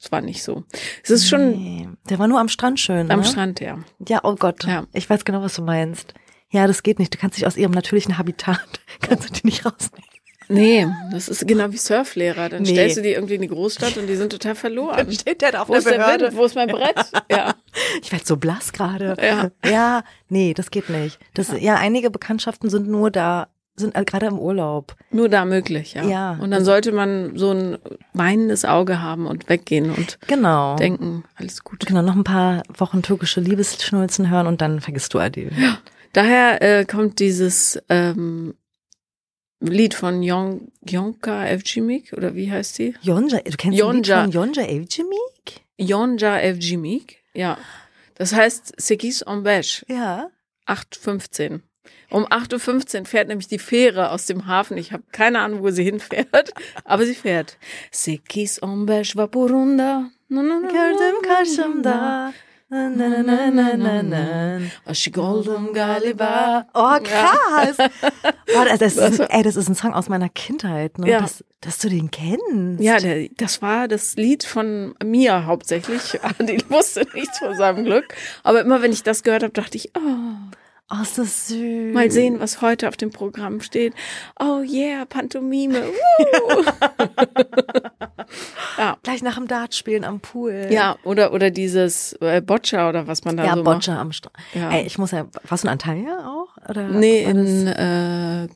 das war nicht so. Es ist schon Nee, der war nur am Strand schön, am ne? Strand, ja. Ja, oh Gott. Ja. Ich weiß genau, was du meinst. Ja, das geht nicht. Du kannst dich aus ihrem natürlichen Habitat, kannst du die nicht rausnehmen. Nee, das ist genau wie Surflehrer. Dann Nee. stellst du die irgendwie in die Großstadt und die sind total verloren. steht der da auf Wo ist der Wind? Wo ist mein Brett? Ja. Ich werde so blass gerade. Ja. Ja, nee, das geht nicht. Das, ja, einige Bekanntschaften sind nur da, sind äh, gerade im Urlaub. Nur da möglich, ja. Ja. Und dann sollte man so ein weinendes Auge haben und weggehen und Genau. denken, alles gut. Genau, noch ein paar Wochen türkische Liebesschnulzen hören und dann vergisst du Adil. Daher äh, kommt dieses ähm, Lied von Jon, Jonka Evcimik, oder wie heißt die? Yonja, du kennst Yonja. Yonca. von Yonja Evcimik? Yonca Evcimik, ja. Das heißt Sekis Ombeş, Ja. 8.15. Um 8.15 Uhr fährt nämlich die Fähre aus dem Hafen. Ich habe keine Ahnung, wo sie hinfährt, aber sie fährt. Sekis Ombeş vapurunda. Na, na, na, na. Na, na. Aşık oldum galiba. Oh, krass. Boah, das, das, Das ist, ey, das ist ein Song aus meiner Kindheit, ne? Ja. Dass, dass du den kennst. Ja, der, das war das Lied von mir hauptsächlich. Die wusste nichts von seinem Glück. Aber immer wenn ich das gehört habe, dachte ich, oh, Oh, ist das süß. mal sehen, was heute auf dem Programm steht. Oh yeah, Pantomime. Ja. Gleich nach dem Dartspielen am Pool. Ja, oder, oder dieses äh, Boccia oder was man da Ja, so Boccia am Strand. Ja. Ey, ich muss ja, warst du in Antalya auch? Oder macht. Nee, in äh,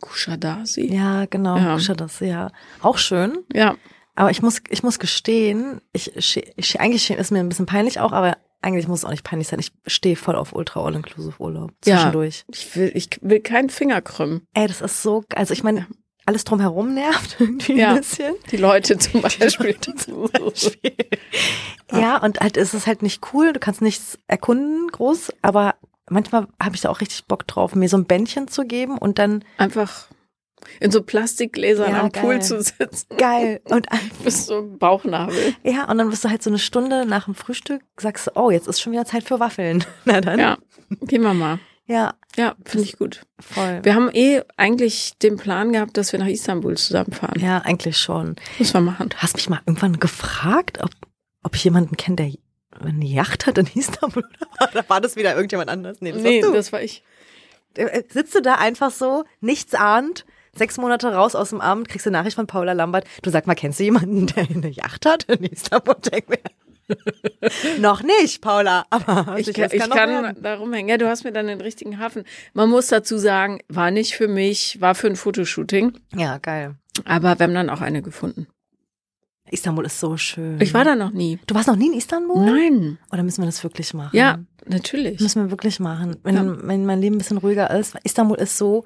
Kushadasi. Ja, genau. Ja. Das, ja. Auch schön. ja. Aber ich muss, ich muss gestehen, ich, ich eigentlich ist mir ein bisschen peinlich auch, aber eigentlich muss es auch nicht peinlich sein. Ich stehe voll auf Ultra All-Inclusive Urlaub. Ja. Zwischendurch. Ich will, ich will keinen Finger krümmen. Ey, das ist so, also ich meine, alles drumherum nervt irgendwie Ja. ein bisschen. Die Leute zum Beispiel. Ja, und halt ist es halt nicht cool. Du kannst nichts erkunden groß, aber manchmal habe ich da auch richtig Bock drauf, mir so ein Bändchen zu geben und dann Einfach in so Plastikgläsern Ja, am Pool geil. zu sitzen. geil und Bis zum Bauchnabel. ja, und dann bist du halt so eine Stunde nach dem Frühstück, sagst du, oh, jetzt ist schon wieder Zeit für Waffeln. Na dann. Ja, gehen wir mal. Ja, Ja, finde ich gut. voll. Wir haben eh eigentlich den Plan gehabt, dass wir nach Istanbul zusammenfahren. Ja, eigentlich schon. Muss man machen. Du hast mich mal irgendwann gefragt, ob, ob ich jemanden kenne, der eine Yacht hat in Istanbul. Oder war das wieder irgendjemand anders? Nee, das Nee, das war ich. Äh, Sitzt du da einfach so, nichts ahnt, sechs Monate raus aus dem Amt, kriegst du eine Nachricht von Paula Lambert. Du sag mal, kennst du jemanden, der eine Yacht hat in Istanbul? Denk mir. noch nicht, Paula, aber Ich, sicher, kann, ich kann da rumhängen. Ja, du hast mir dann den richtigen Hafen. Man muss dazu sagen, war nicht für mich, war für ein Fotoshooting. Ja, geil. Aber wir haben dann auch eine gefunden. Istanbul ist so schön. Ich war da noch nie. Du warst noch nie in Istanbul? Nein. Oder müssen wir das wirklich machen? Ja, natürlich. Müssen wir wirklich machen. Wenn, Ja. wenn mein Leben ein bisschen ruhiger ist. Istanbul ist so,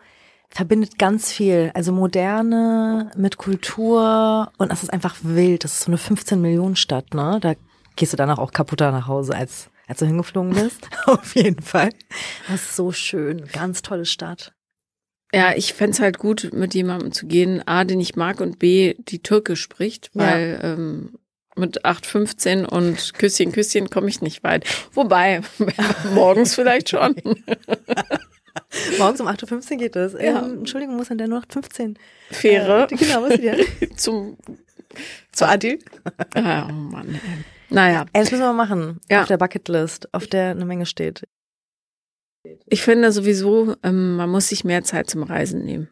verbindet ganz viel. Also Moderne mit Kultur und es ist einfach wild. Das ist so eine 15 Millionen Stadt, ne? Da gehst du danach auch kaputter nach Hause, als, als du hingeflogen bist. Auf jeden Fall. Das ist so schön. Ganz tolle Stadt. Ja, ich fänd's halt gut, mit jemandem zu gehen, A, den ich mag und B, die Türkisch spricht, Ja. weil ähm, mit 8,15 und Küsschen, Küsschen komme ich nicht weit. Wobei, morgens vielleicht schon. Morgens um 8.15 Uhr geht das. Ja. Ähm, Entschuldigung, muss an der nur 15. Fähre Äh, genau, was die zum Zu Adi. ah, Oh Mann. Ey. Naja, Ey, das müssen wir machen. Ja. Auf der Bucketlist, auf der eine Menge steht. ich finde sowieso, ähm, man muss sich mehr Zeit zum Reisen nehmen.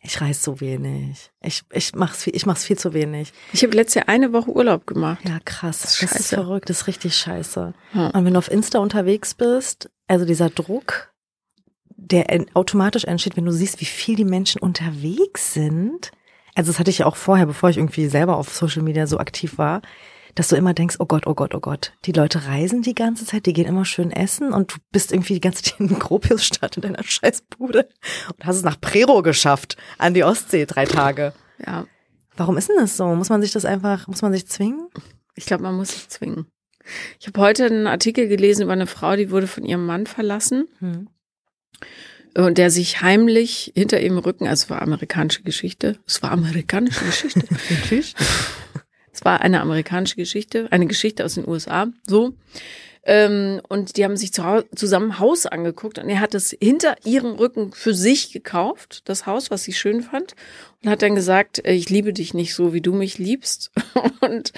Ich reise so wenig. Ich, ich mach's viel, ich mach's viel zu wenig. Ich habe letztes Jahr eine Woche Urlaub gemacht. Ja, krass. Das ist Das ist verrückt, das ist richtig scheiße. Ja. Und wenn du auf Insta unterwegs bist, also dieser Druck, der automatisch entsteht, wenn du siehst, wie viel die Menschen unterwegs sind. Also das hatte ich ja auch vorher, bevor ich irgendwie selber auf Social Media so aktiv war, dass du immer denkst, oh Gott, oh Gott, oh Gott, die Leute reisen die ganze Zeit, die gehen immer schön essen und du bist irgendwie die ganze Zeit in Gropiusstadt in deiner Scheißbude und hast es nach Prero geschafft, an die Ostsee drei Tage. Ja, Warum ist denn das so? Muss man sich das einfach, muss man sich zwingen? ich glaube, man muss sich zwingen. Ich habe heute einen Artikel gelesen über eine Frau, die wurde von ihrem Mann verlassen Hm. Und der sich heimlich hinter ihrem Rücken, also es war amerikanische Geschichte, es war amerikanische Geschichte, es war eine amerikanische Geschichte, eine Geschichte aus den USA, so. Ähm, und die haben sich zusammen Haus angeguckt und er hat es hinter ihrem Rücken für sich gekauft, das Haus, was sie schön fand, und hat dann gesagt, äh, ich liebe dich nicht so, wie du mich liebst. Und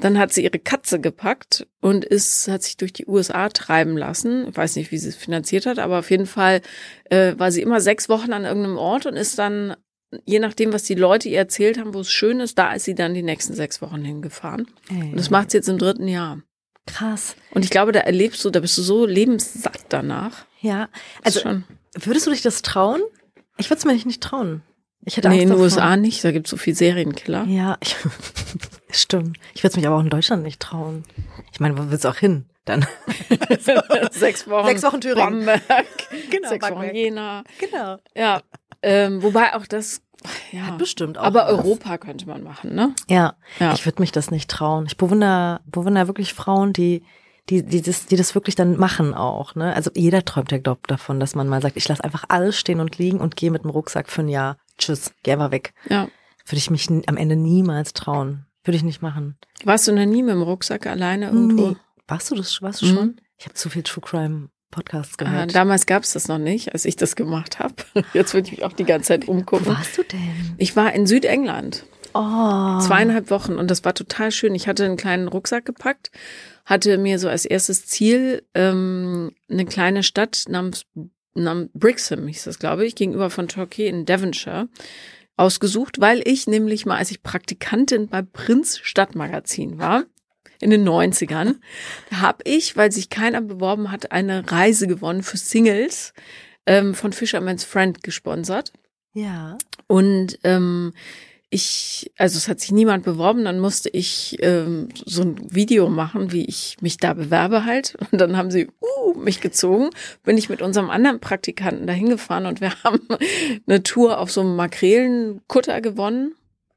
dann hat sie ihre Katze gepackt und ist, hat sich durch die USA treiben lassen. Ich weiß nicht, wie sie es finanziert hat, aber auf jeden Fall äh, war sie immer sechs Wochen an irgendeinem Ort und ist dann, je nachdem, was die Leute ihr erzählt haben, wo es schön ist, da ist sie dann die nächsten sechs Wochen hingefahren. Ey, Und das macht sie jetzt im dritten Jahr. Krass. Und ich glaube, da erlebst du, da bist du so lebenssatt danach. Ja, Also würdest du dich das trauen? Ich würde es mir nicht trauen. Ich hätte Nee, Angst in den. USA nicht, da gibt es so viel Serienkiller. Ja, ich, stimmt. Ich würde es mich aber auch in Deutschland nicht trauen. Ich meine, wo willst du auch hin? Dann. Sechs Wochen. Sechs Wochen Thüringen. Bamberg. Genau, Sechs Wochen. Jena. Genau. Ja. Ähm, wobei auch das, ja. Hat bestimmt auch Aber was. Europa könnte man machen, ne? Ja, Ja. ich würde mich das nicht trauen. Ich bewundere, bewundere wirklich Frauen, die, die, die, das, die das wirklich dann machen auch. Ne? Also jeder träumt ja, glaubt davon, dass man mal sagt, ich lasse einfach alles stehen und liegen und gehe mit dem Rucksack für ein Jahr. Tschüss, geh einfach weg. Ja. Würde ich mich am Ende niemals trauen. Würde ich nicht machen. Warst du noch nie mit dem Rucksack alleine irgendwo? Nee. Warst du das? Warst du Mhm. schon? Ich habe zu viel True Crime Podcasts Ah, gehört. damals gab's das noch nicht, als ich das gemacht habe. Jetzt würde ich mich auch die ganze Zeit Wo umgucken. warst du denn? Ich war in Südengland. Oh. Zweieinhalb Wochen und das war total schön. Ich hatte einen kleinen Rucksack gepackt, hatte mir so als erstes Ziel ähm, eine kleine Stadt namens, namens Brixham, hieß das, glaube ich, gegenüber von Torquay in Devonshire ausgesucht, weil ich nämlich mal, als ich Praktikantin bei Prinz Stadtmagazin war, in den 90ern, da habe ich, weil sich keiner beworben hat, eine Reise gewonnen für Singles ähm, von Fisherman's Friend gesponsert. Ja. Und ähm, ich, also es hat sich niemand beworben, dann musste ich ähm, so ein Video machen, wie ich mich da bewerbe halt. Und dann haben sie uh, mich gezogen, bin ich mit unserem anderen Praktikanten dahin gefahren und wir haben eine Tour auf so einem Makrelenkutter gewonnen.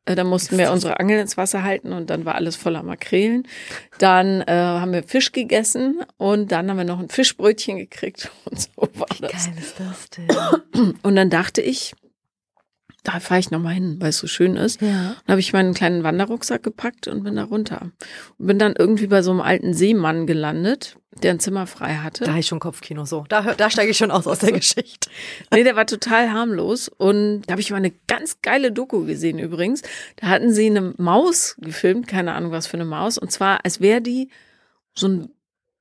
Äh, Da mussten wir unsere Angeln ins Wasser halten und dann war alles voller Makrelen. Dann äh, haben wir Fisch gegessen und dann haben wir noch ein Fischbrötchen gekriegt und so war das. Geil ist das denn? Und dann dachte ich, da fahre ich nochmal hin, weil es so schön ist. Ja. Dann habe ich meinen kleinen Wanderrucksack gepackt und bin da runter. Und bin dann irgendwie bei so einem alten Seemann gelandet, der ein Zimmer frei hatte. Da habe ich schon Kopfkino so. Da, da steige ich schon aus aus der Geschichte. Nee, der war total harmlos. Und da habe ich mal eine ganz geile Doku gesehen übrigens. Da hatten sie eine Maus gefilmt, keine Ahnung was für eine Maus. Und zwar, als wäre die so ein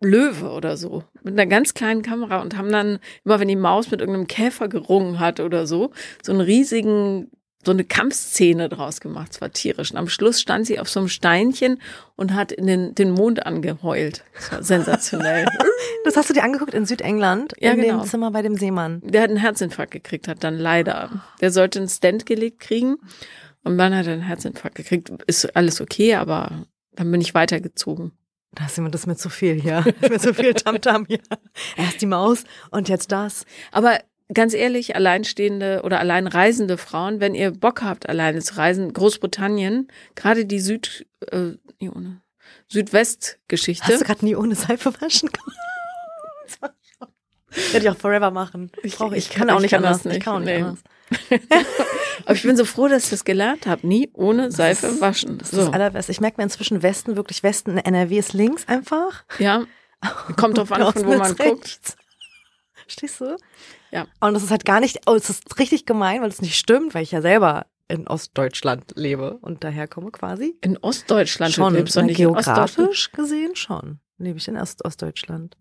Löwe oder so. Mit einer ganz kleinen Kamera und haben dann, immer wenn die Maus mit irgendeinem Käfer gerungen hat oder so, so einen riesigen, so eine Kampfszene draus gemacht. Es war tierisch. Und am Schluss stand sie auf so einem Steinchen und hat in den, den Mond angeheult. Das war sensationell. Das hast du dir angeguckt in Südengland, Ja, in genau. dem Zimmer bei dem Seemann. Der hat einen Herzinfarkt gekriegt, hat dann leider. Der sollte einen Stent gelegt kriegen und dann hat er einen Herzinfarkt gekriegt. Ist alles okay, aber dann bin ich weitergezogen. Da ist jemand, das mir zu viel hier. Mir zu viel Tamtam hier. Erst die Maus und jetzt das. Aber ganz ehrlich, alleinstehende oder alleinreisende Frauen, wenn ihr Bock habt, alleine zu reisen, Großbritannien, gerade die Süd, äh, nee, ohne, Südwestgeschichte. Hast du gerade nie ohne Seife waschen können? Hätte ich auch forever machen. Ich- ich, ich kann kann- auch ich nicht anders. nicht. Ich kann auch nicht Nee. anders. Aber ich bin so froh, dass ich das gelernt habe. Nie ohne Seife waschen. Das ist das So. Allerbeste. Ich merke mir inzwischen Westen, wirklich Westen, NRW ist links einfach. Ja. Kommt drauf an, von wo man guckt. Stehst du? Ja. Und das ist halt gar nicht, oh, es ist richtig gemein, weil es nicht stimmt, weil ich ja selber in Ostdeutschland lebe und daherkomme quasi. In Ostdeutschland Schon, du lebst doch ne, nicht geografisch gesehen schon. Lebe ich in Ost Ostdeutschland.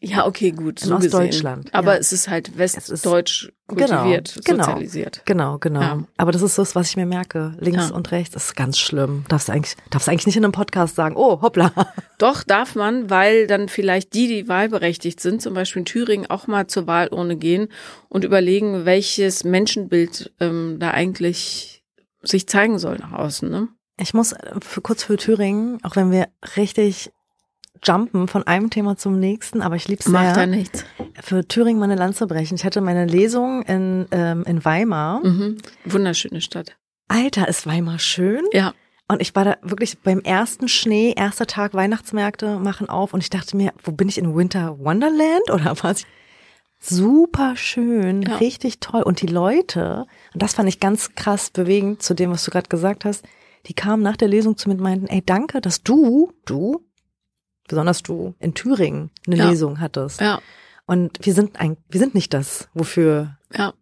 Ja, okay, gut. In So gesehen. Ostdeutschland, Aber ja. es ist halt ist- westdeutsch Genau, kultiviert, genau. sozialisiert. Genau, genau. Ja. Aber das ist das, was ich mir merke. Links Ja. und rechts ist ganz schlimm. Darfst du eigentlich, darfst eigentlich nicht in einem Podcast sagen, oh, hoppla. Doch, darf man, weil dann vielleicht die, die wahlberechtigt sind, zum Beispiel in Thüringen, auch mal zur Wahlurne gehen und überlegen, welches Menschenbild ähm, da eigentlich sich zeigen soll nach außen. Ne? Ich muss für, kurz für Thüringen, auch wenn wir richtig jumpen von einem Thema zum nächsten, aber ich lieb's sehr. Macht da nichts. für Thüringen meine Lanze brechen. Ich hatte meine Lesung in, ähm, in Weimar. Mhm. Wunderschöne Stadt. Alter, ist Weimar schön. Ja. Und ich war da wirklich beim ersten Schnee, erster Tag Weihnachtsmärkte machen auf und ich dachte mir, wo bin ich in Winter Wonderland oder was? Super schön, Ja. richtig toll. Und die Leute, und das fand ich ganz krass bewegend zu dem, was du gerade gesagt hast, die kamen nach der Lesung zu mir und meinten, ey, danke, dass du, du, besonders du, in Thüringen eine Ja. Lesung hattest. Ja. Und wir sind ein, wir sind nicht das, wofür Ja.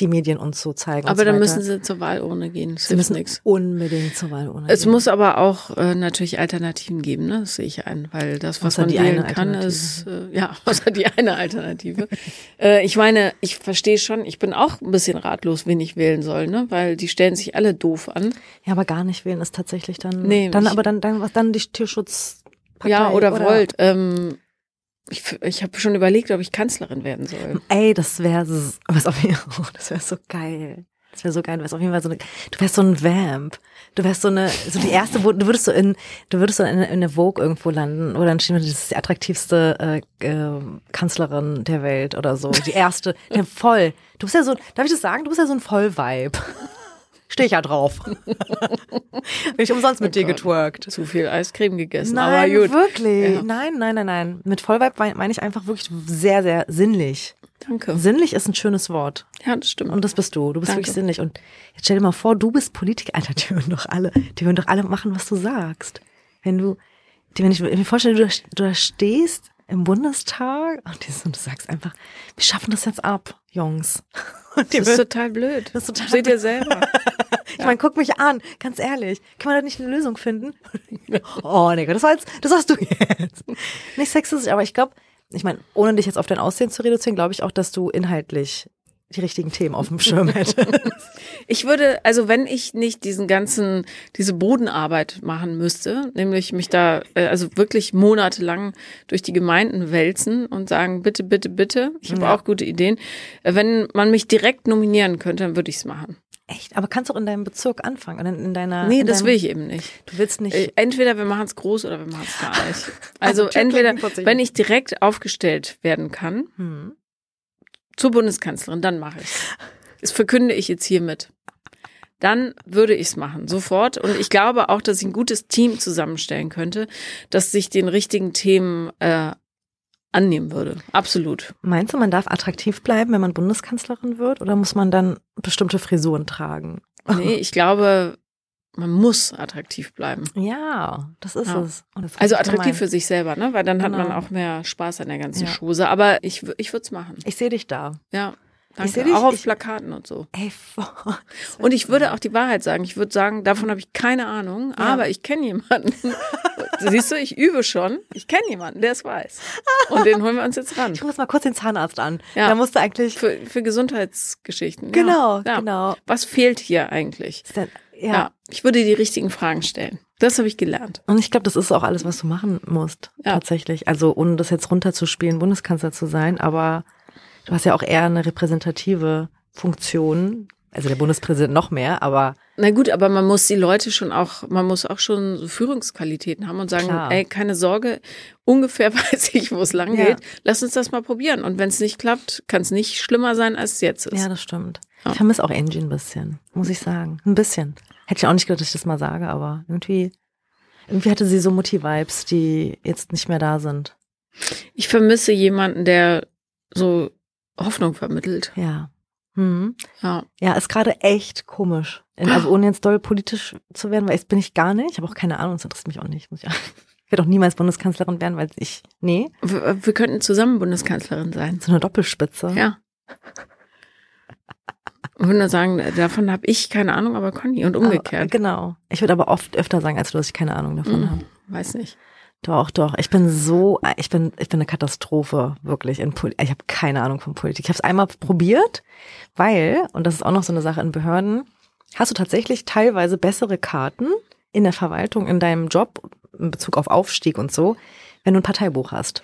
die Medien uns so zeigen. Aber so dann müssen sie zur Wahlurne gehen. Das sie müssen nichts. unbedingt zur Wahlurne Es gehen. muss aber auch äh, natürlich Alternativen geben, ne? Das sehe ich ein, weil das, was Außer man die wählen kann, ist äh, ja außer die eine Alternative. äh, ich meine, ich verstehe schon, ich bin auch ein bisschen ratlos, wen ich wählen soll, ne? Weil die stellen sich alle doof an. Ja, aber gar nicht wählen ist tatsächlich dann, Nee, dann aber dann, dann, was dann die Tierschutzpartei. ja, oder, wollt. Ähm, ich ich habe schon überlegt, ob ich Kanzlerin werden soll. Ey, das wäre, was auf jeden Fall, das wäre so geil. Das wäre so geil. Du wärst auf jeden Fall so eine, du wärst so ein Vamp. Du wärst so eine, so die erste, du würdest so in, du würdest so in, in eine Vogue irgendwo landen oder dann steht das ist die attraktivste äh, äh, Kanzlerin der Welt oder so. Die erste, der voll. Du bist ja so, darf ich das sagen? Du bist ja so ein Vollvibe. Stehe ich ja drauf. Bin ich umsonst mit dir Gott. getwerkt. Zu viel Eiscreme gegessen, Nein, aber gut. wirklich. Ja. Nein, nein, nein, nein. Mit Vollvibe meine ich einfach wirklich sehr, sehr sinnlich. Danke. Sinnlich ist ein schönes Wort. Ja, das stimmt. Und das bist du. Du bist Danke. wirklich sinnlich. Und jetzt stell dir mal vor, du bist Politiker. Alter, die würden doch alle, die würden doch alle machen, was du sagst. Wenn du, die, wenn ich mir vorstelle, du, da- du da stehst im Bundestag und, und du sagst einfach, wir schaffen das jetzt ab, Jungs. Und das ist total blöd. Das ist total Seht ihr selber. ich meine, guck mich an, ganz ehrlich. Kann man da nicht eine Lösung finden? oh, Digga, das war jetzt, das hast du jetzt. Nicht sexistisch, aber ich glaube, ich meine, ohne dich jetzt auf dein Aussehen zu reduzieren, glaube ich auch, dass du inhaltlich die richtigen Themen auf dem Schirm hättest. Ich würde, also wenn ich nicht diesen ganzen, diese Bodenarbeit machen müsste, nämlich mich da, äh, also wirklich monatelang durch die Gemeinden wälzen und sagen, bitte, bitte, bitte, ich habe Ja. auch gute Ideen. Äh, Wenn man mich direkt nominieren könnte, dann würde ich es machen. Echt? Aber kannst du auch in deinem Bezirk anfangen? In, in deiner, Nee, in das deinem, will ich eben nicht. Du willst nicht. Äh, Entweder wir machen es groß oder wir machen es gar nicht. Also Also, entweder, wenn ich direkt aufgestellt werden kann hm. Zur Bundeskanzlerin, dann mache ich Das verkünde ich jetzt hiermit. Dann würde ich es machen, sofort. Und ich glaube auch, dass ich ein gutes Team zusammenstellen könnte, das sich den richtigen Themen äh, annehmen würde. Absolut. Meinst du, man darf attraktiv bleiben, wenn man Bundeskanzlerin wird? Oder muss man dann bestimmte Frisuren tragen? Nee, ich glaube, man muss attraktiv bleiben. Ja, das ist Ja. es. Das Also attraktiv für sich selber, ne? Weil dann hat man Genau. auch mehr Spaß an der ganzen Ja. Chose. Aber ich, ich würde es machen. Ich sehe dich da. Ja. Ich seh Danke. dich, auch auf ich- Plakaten und so. Ey, voll. Und ich würde auch die Wahrheit sagen. Ich würde sagen, davon habe ich keine Ahnung, Ja. aber ich kenne jemanden. Siehst du, ich übe schon. Ich kenne jemanden, der es weiß. Und den holen wir uns jetzt ran. Ich muss mal kurz den Zahnarzt an. Ja. Da musst du eigentlich. Für, für Gesundheitsgeschichten. Genau. Ja. genau. Was fehlt hier eigentlich? Ist denn- Ja. Ja. Ich würde die richtigen Fragen stellen. Das habe ich gelernt. Und ich glaube, das ist auch alles, was du machen musst. Ja. Tatsächlich. Also, ohne das jetzt runterzuspielen, Bundeskanzler zu sein, aber du hast ja auch eher eine repräsentative Funktion. Also der Bundespräsident noch mehr, aber Na gut, aber man muss die Leute schon auch, man muss auch schon so Führungsqualitäten haben und sagen, Klar. ey, keine Sorge, ungefähr weiß ich, wo es lang Ja. geht. Lass uns das mal probieren. Und wenn es nicht klappt, kann es nicht schlimmer sein, als es jetzt ist. ja, das stimmt. Ja. Ich vermisse auch Angie ein bisschen, muss ich sagen. Ein bisschen. Hätte ich auch nicht gedacht, dass ich das mal sage, aber irgendwie, irgendwie hatte sie so Mutti-Vibes, die jetzt nicht mehr da sind. Ich vermisse jemanden, der so Hoffnung vermittelt. Ja. Hm. Ja. Ja, ist gerade echt komisch. Also ohne jetzt doll politisch zu werden, weil jetzt bin ich gar nicht. Ich habe auch keine Ahnung, das interessiert mich auch nicht. Muss ich, ich werde auch niemals Bundeskanzlerin werden, weil ich, nee, Wir, wir könnten zusammen Bundeskanzlerin sein. so eine Doppelspitze. Ja. Ich würde nur sagen, davon habe ich keine Ahnung, aber Conny und Aber, umgekehrt. genau. Ich würde aber oft öfter sagen, als du, dass ich keine Ahnung davon Hm, habe. weiß nicht. Doch, doch. Ich bin so, ich bin, ich bin eine Katastrophe, wirklich. In Poli ich habe keine Ahnung von Politik. Ich habe es einmal probiert, weil, und das ist auch noch so eine Sache in Behörden, hast du tatsächlich teilweise bessere Karten in der Verwaltung, in deinem Job, in Bezug auf Aufstieg und so, wenn du ein Parteibuch hast.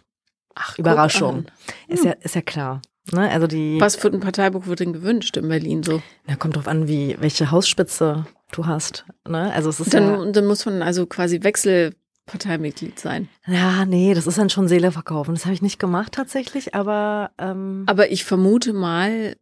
Ach, Überraschung. Ist ja, ist ja klar. Ne? Also die. Was für ein Parteibuch wird denn gewünscht in Berlin so? na, kommt drauf an, wie, welche hausspitze du hast. Ne? Also es ist ja, Dann, dann muss man also quasi Wechselparteimitglied sein. ja, nee, das ist dann schon Seele verkaufen. Das habe ich nicht gemacht tatsächlich, aber, ähm, Aber ich vermute mal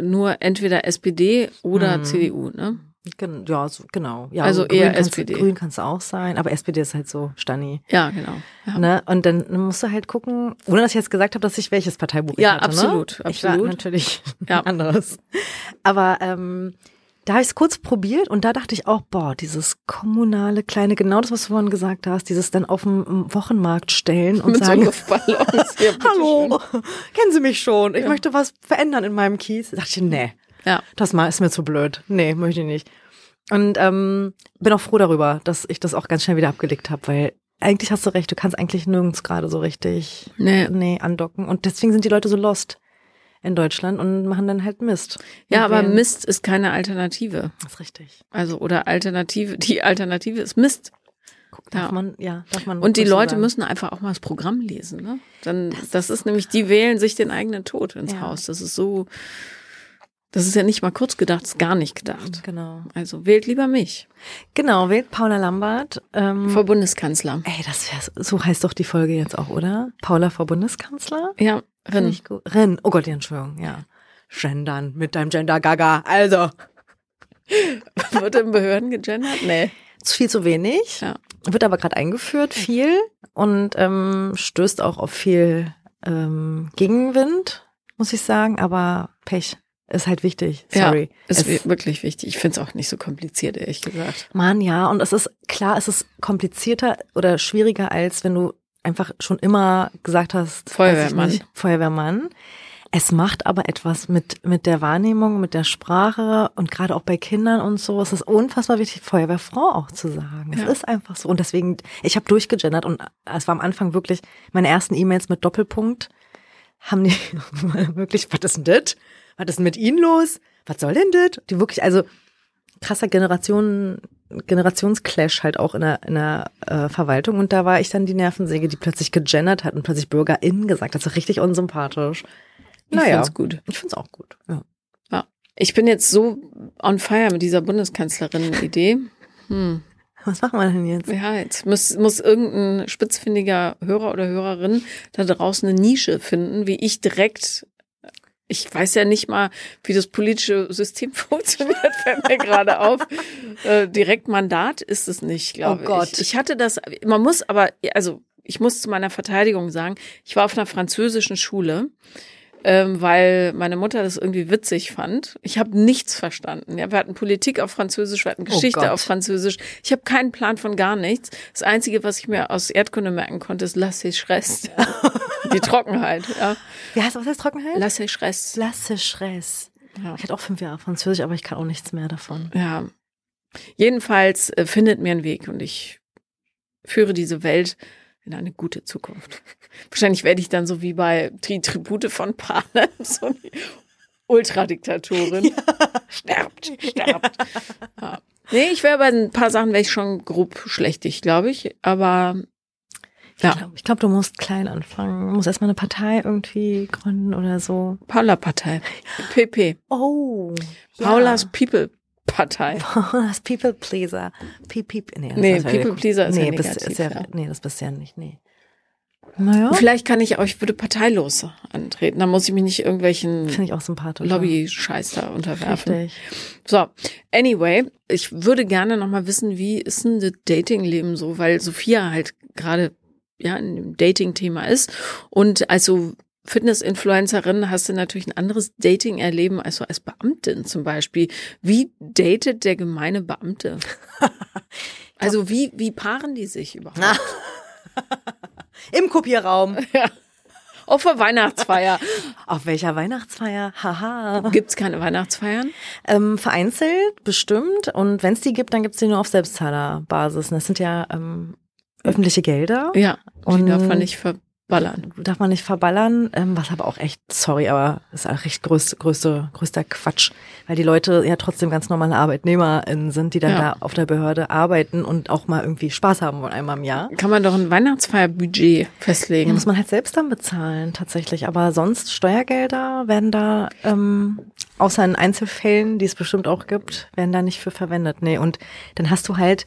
nur entweder SPD oder Mhm. CDU, ne? Gen ja, so, genau. Ja, Also grün eher kannst, SPD. Grün kannst du auch sein, aber SPD ist halt so Stani. Ja, genau. Ja, Ne? Und dann musst du halt gucken, ohne dass ich jetzt gesagt habe, dass ich welches Parteibuch ich Ja, hatte. absolut, Ne? Ich war absolut. natürlich Ja. anderes. Aber ähm, da habe ich es kurz probiert und da dachte ich auch, boah, dieses kommunale kleine, genau das, was du vorhin gesagt hast, dieses dann auf dem Wochenmarkt stellen und Mit so sagen, bitteschön. hallo, kennen Sie mich schon? Ich Ja. möchte was verändern in meinem Kiez. Da dachte ich, nee, Ja. das mal ist mir zu blöd. Nee, möchte ich nicht. Und ähm, bin auch froh darüber, dass ich das auch ganz schnell wieder abgelegt habe, weil eigentlich hast du recht, du kannst eigentlich nirgends gerade so richtig Nee. nee, andocken. Und deswegen sind die Leute so lost in Deutschland und machen dann halt Mist. Ja, aber Mist ist keine Alternative. Das ist richtig. Also, oder Alternative, die Alternative ist Mist. Guck, darf Ja. man, ja, darf man. Und die Leute sagen. müssen einfach auch mal das Programm lesen, ne? Dann, das, ist nämlich, die wählen sich den eigenen Tod ins Ja. Haus. Das ist so, das ist ja nicht mal kurz gedacht, ist gar nicht gedacht. Genau. Also wählt lieber mich. Genau, wählt Paula Lambert. Ähm, Vor Bundeskanzler. ey, das wäre so heißt doch die Folge jetzt auch, oder? Paula vor Bundeskanzler? Ja, Rin. Rin. Oh Gott, die Entschuldigung, ja. Gendern mit deinem Gender Gaga. Also, Wird in Behörden gegendert? Nee. ist viel zu wenig. Ja. Wird aber gerade eingeführt, viel. Und ähm, stößt auch auf viel ähm, Gegenwind, muss ich sagen. Aber Pech ist halt wichtig. Sorry. Ja, ist Es- wi- wirklich wichtig. Ich finde es auch nicht so kompliziert, ehrlich gesagt. Mann, ja, und es ist klar, es ist komplizierter oder schwieriger, als wenn du einfach schon immer gesagt hast, Feuerwehrmann. ich nicht, Feuerwehrmann. Es macht aber etwas mit, mit der Wahrnehmung, mit der Sprache und gerade auch bei Kindern und so. Es ist unfassbar wichtig, Feuerwehrfrau auch zu sagen. Es Ja. ist einfach so. Und deswegen, ich habe durchgegendert und es war am Anfang wirklich meine ersten E-Mails mit Doppelpunkt. Haben die wirklich, was ist denn das? Was ist denn mit ihnen los? Was soll denn das? Die wirklich, also krasser Generationen, Generationsclash halt auch in der, in der äh, Verwaltung. Und da war ich dann die Nervensäge, die plötzlich gegendert hat und plötzlich BürgerInnen gesagt hat. Das ist richtig unsympathisch. Ich Naja, find's gut. ich find's auch gut. Ja. Ja. Ich bin jetzt so on fire mit dieser Bundeskanzlerin-Idee. Hm. Was machen wir denn jetzt? Ja, jetzt muss, muss irgendein spitzfindiger Hörer oder Hörerin da draußen eine Nische finden, wie ich direkt. Ich weiß ja nicht mal, wie das politische System funktioniert, fällt mir gerade auf. Äh, Direktmandat ist es nicht, glaube Oh Gott. ich. Ich hatte das, man muss aber, also ich muss zu meiner Verteidigung sagen, ich war auf einer französischen Schule ähm, weil meine Mutter das irgendwie witzig fand. Ich habe nichts verstanden. Ja, wir hatten Politik auf Französisch, wir hatten Oh Geschichte Gott. auf Französisch. Ich habe keinen Plan von gar nichts. Das Einzige, was ich mir aus Erdkunde merken konnte, ist La Sécheresse. Die Trockenheit. Ja. Wie heißt was heißt Trockenheit? La Sécheresse. Lasse Schress. Ja. Ich hatte auch fünf Jahre Französisch, aber ich kann auch nichts mehr davon. ja. Jedenfalls äh, findet mir einen Weg und ich führe diese Welt in eine gute Zukunft. Wahrscheinlich werde ich dann so wie bei die Tribute von Panem so eine Ultradiktatorin. Sterbt, sterbt. Ja. Nee, ich wäre bei ein paar Sachen wäre ich schon grob schlechtig, glaube ich. Aber Ich Ja. glaube, glaub, du musst klein anfangen. Du musst erstmal eine Partei irgendwie gründen oder so. Paula-Partei. PP. Oh. Paulas People-Partei. Paulas People Pleaser. Piep, piep. Nee, das Nee, ja People Pleaser ist ja nee, bist, negativ, ist ja, ja. Nee, das bist ja nicht. Nee. Naja, Vielleicht kann ich auch, ich würde parteilos antreten. Da muss ich mich nicht irgendwelchen finde ich auch sympathisch. Lobby-Scheiß da unterwerfen. Richtig. So, anyway, ich würde gerne noch mal wissen, wie ist denn das Datingleben so, weil Sophia halt gerade ja in dem Dating-Thema ist und also Fitness-Influencerin hast du natürlich ein anderes Dating-Erleben als so als Beamtin zum Beispiel. Wie datet der gemeine Beamte? Also wie, wie paaren die sich überhaupt? Im Kopierraum. Auf der Weihnachtsfeier. Auf welcher Weihnachtsfeier? Haha. Gibt's keine Weihnachtsfeiern? Ähm, vereinzelt, bestimmt. Und wenn es die gibt, dann gibt's die nur auf Selbstzahlerbasis. Und das sind ja ähm, öffentliche Gelder. Ja, die Und- darf man nicht verballern. Darf man nicht verballern, ähm, was aber auch echt, sorry, aber ist auch recht größte, größte, größter Quatsch, weil die Leute ja trotzdem ganz normale ArbeitnehmerInnen sind, die dann Ja. da auf der Behörde arbeiten und auch mal irgendwie Spaß haben wollen einmal im Jahr. Kann man doch ein Weihnachtsfeierbudget festlegen. Ja, muss man halt selbst dann bezahlen, tatsächlich. Aber sonst Steuergelder werden da, ähm, außer in Einzelfällen, die es bestimmt auch gibt, werden da nicht für verwendet. Nee, und dann hast du halt,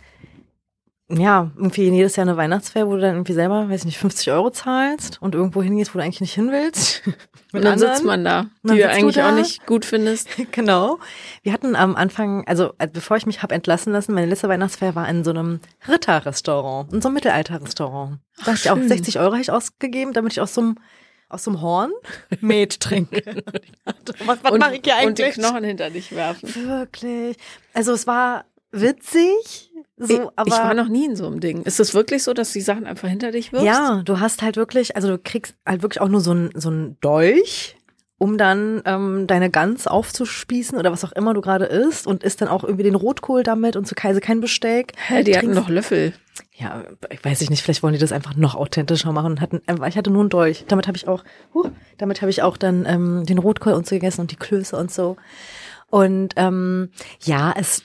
ja, irgendwie jedes Jahr eine Weihnachtsfeier, wo du dann irgendwie selber, weiß ich nicht, 50 Euro zahlst und irgendwo hingehst, wo du eigentlich nicht hin willst. Und dann sitzt man da, die du du eigentlich da. auch nicht gut findest. Genau. Wir hatten am Anfang, also äh, bevor ich mich habe entlassen lassen, meine letzte Weihnachtsfeier war in so einem Ritterrestaurant, in so einem Mittelalterrestaurant. Da hab ich auch schön. 60 Euro hab ich ausgegeben, damit ich aus so einem aus so einem Horn Met trinke. was was und, mache ich hier und die eigentlich? Knochen hinter dich werfen. Wirklich. Also es war witzig, so, ich, aber ich war noch nie in so einem Ding. Ist es wirklich so, dass die Sachen einfach hinter dich wirfst? Ja, du hast halt wirklich, also du kriegst halt wirklich auch nur so ein, so ein Dolch, um dann ähm, deine Gans aufzuspießen oder was auch immer du gerade isst und isst dann auch irgendwie den Rotkohl damit und zu Kaiser kein Besteck. Hä, die hatten doch Löffel. Ja, ich weiß ich nicht, vielleicht wollen die das einfach noch authentischer machen und hatten, einfach- ich hatte nur einen Dolch. Damit habe ich auch, huh, damit habe ich auch dann ähm, den Rotkohl und so gegessen und die Klöße und so. Und ähm, ja, es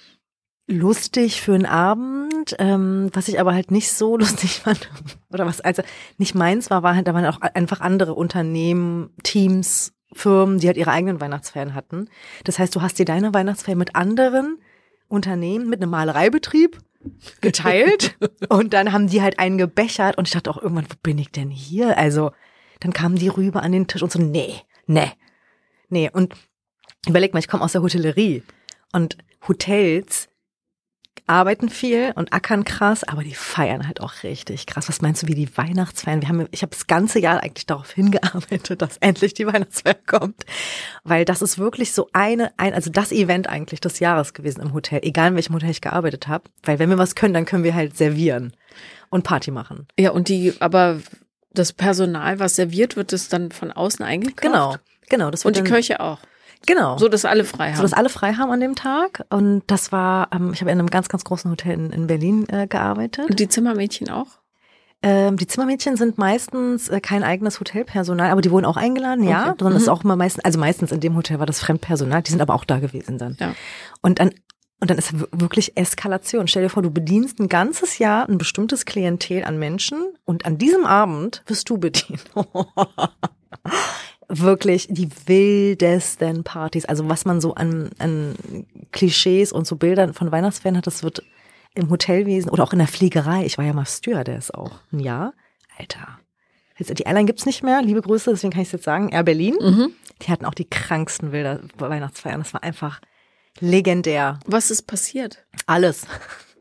lustig für einen Abend, ähm, was ich aber halt nicht so lustig fand oder was also nicht meins war, war halt da waren auch einfach andere Unternehmen, Teams, Firmen, die halt ihre eigenen Weihnachtsfeiern hatten. Das heißt, du hast dir deine Weihnachtsfeier mit anderen Unternehmen, mit einem Malereibetrieb geteilt und dann haben die halt einen gebechert und ich dachte auch irgendwann, wo bin ich denn hier? Also dann kamen die rüber an den Tisch und so, nee, nee, nee. Und überleg mal, ich komme aus der Hotellerie und Hotels arbeiten viel und ackern krass, aber die feiern halt auch richtig krass. Was meinst du, wie die Weihnachtsfeiern? Wir haben, ich habe das ganze Jahr eigentlich darauf hingearbeitet, dass endlich die Weihnachtsfeier kommt, weil das ist wirklich so eine, ein, also das Event eigentlich des Jahres gewesen im Hotel, egal in welchem Hotel ich gearbeitet habe, weil wenn wir was können, dann können wir halt servieren und Party machen. Ja, und die, aber das Personal, was serviert, wird es dann von außen eingekauft? Genau, genau. Das wird Und die Köche auch. Genau. So, dass alle frei so haben. dass alle frei haben an dem Tag. Und das war, ähm, ich habe in einem ganz, ganz großen Hotel in, in Berlin äh, gearbeitet. und die Zimmermädchen auch? Ähm, die Zimmermädchen sind meistens äh, kein eigenes Hotelpersonal, aber die wurden auch eingeladen, ja. Okay. Sondern es ist Mhm. auch immer meistens, also meistens in dem Hotel war das Fremdpersonal, die sind aber auch da gewesen dann. Ja. Und dann und dann ist wirklich Eskalation. Stell dir vor, du bedienst ein ganzes Jahr ein bestimmtes Klientel an Menschen und an diesem Abend wirst du bedient. wirklich die wildesten Partys. Also was man so an, an Klischees und so Bildern von Weihnachtsferien hat, das wird im Hotelwesen oder auch in der Fliegerei. Ich war ja mal Stewardess auch ein Jahr. Alter. Jetzt, die Airline gibt's nicht mehr. Liebe Grüße, deswegen kann ich jetzt sagen. Air Berlin. Die hatten auch die kranksten Bilder Weihnachtsfeiern. Das war einfach legendär. Was ist passiert? Alles.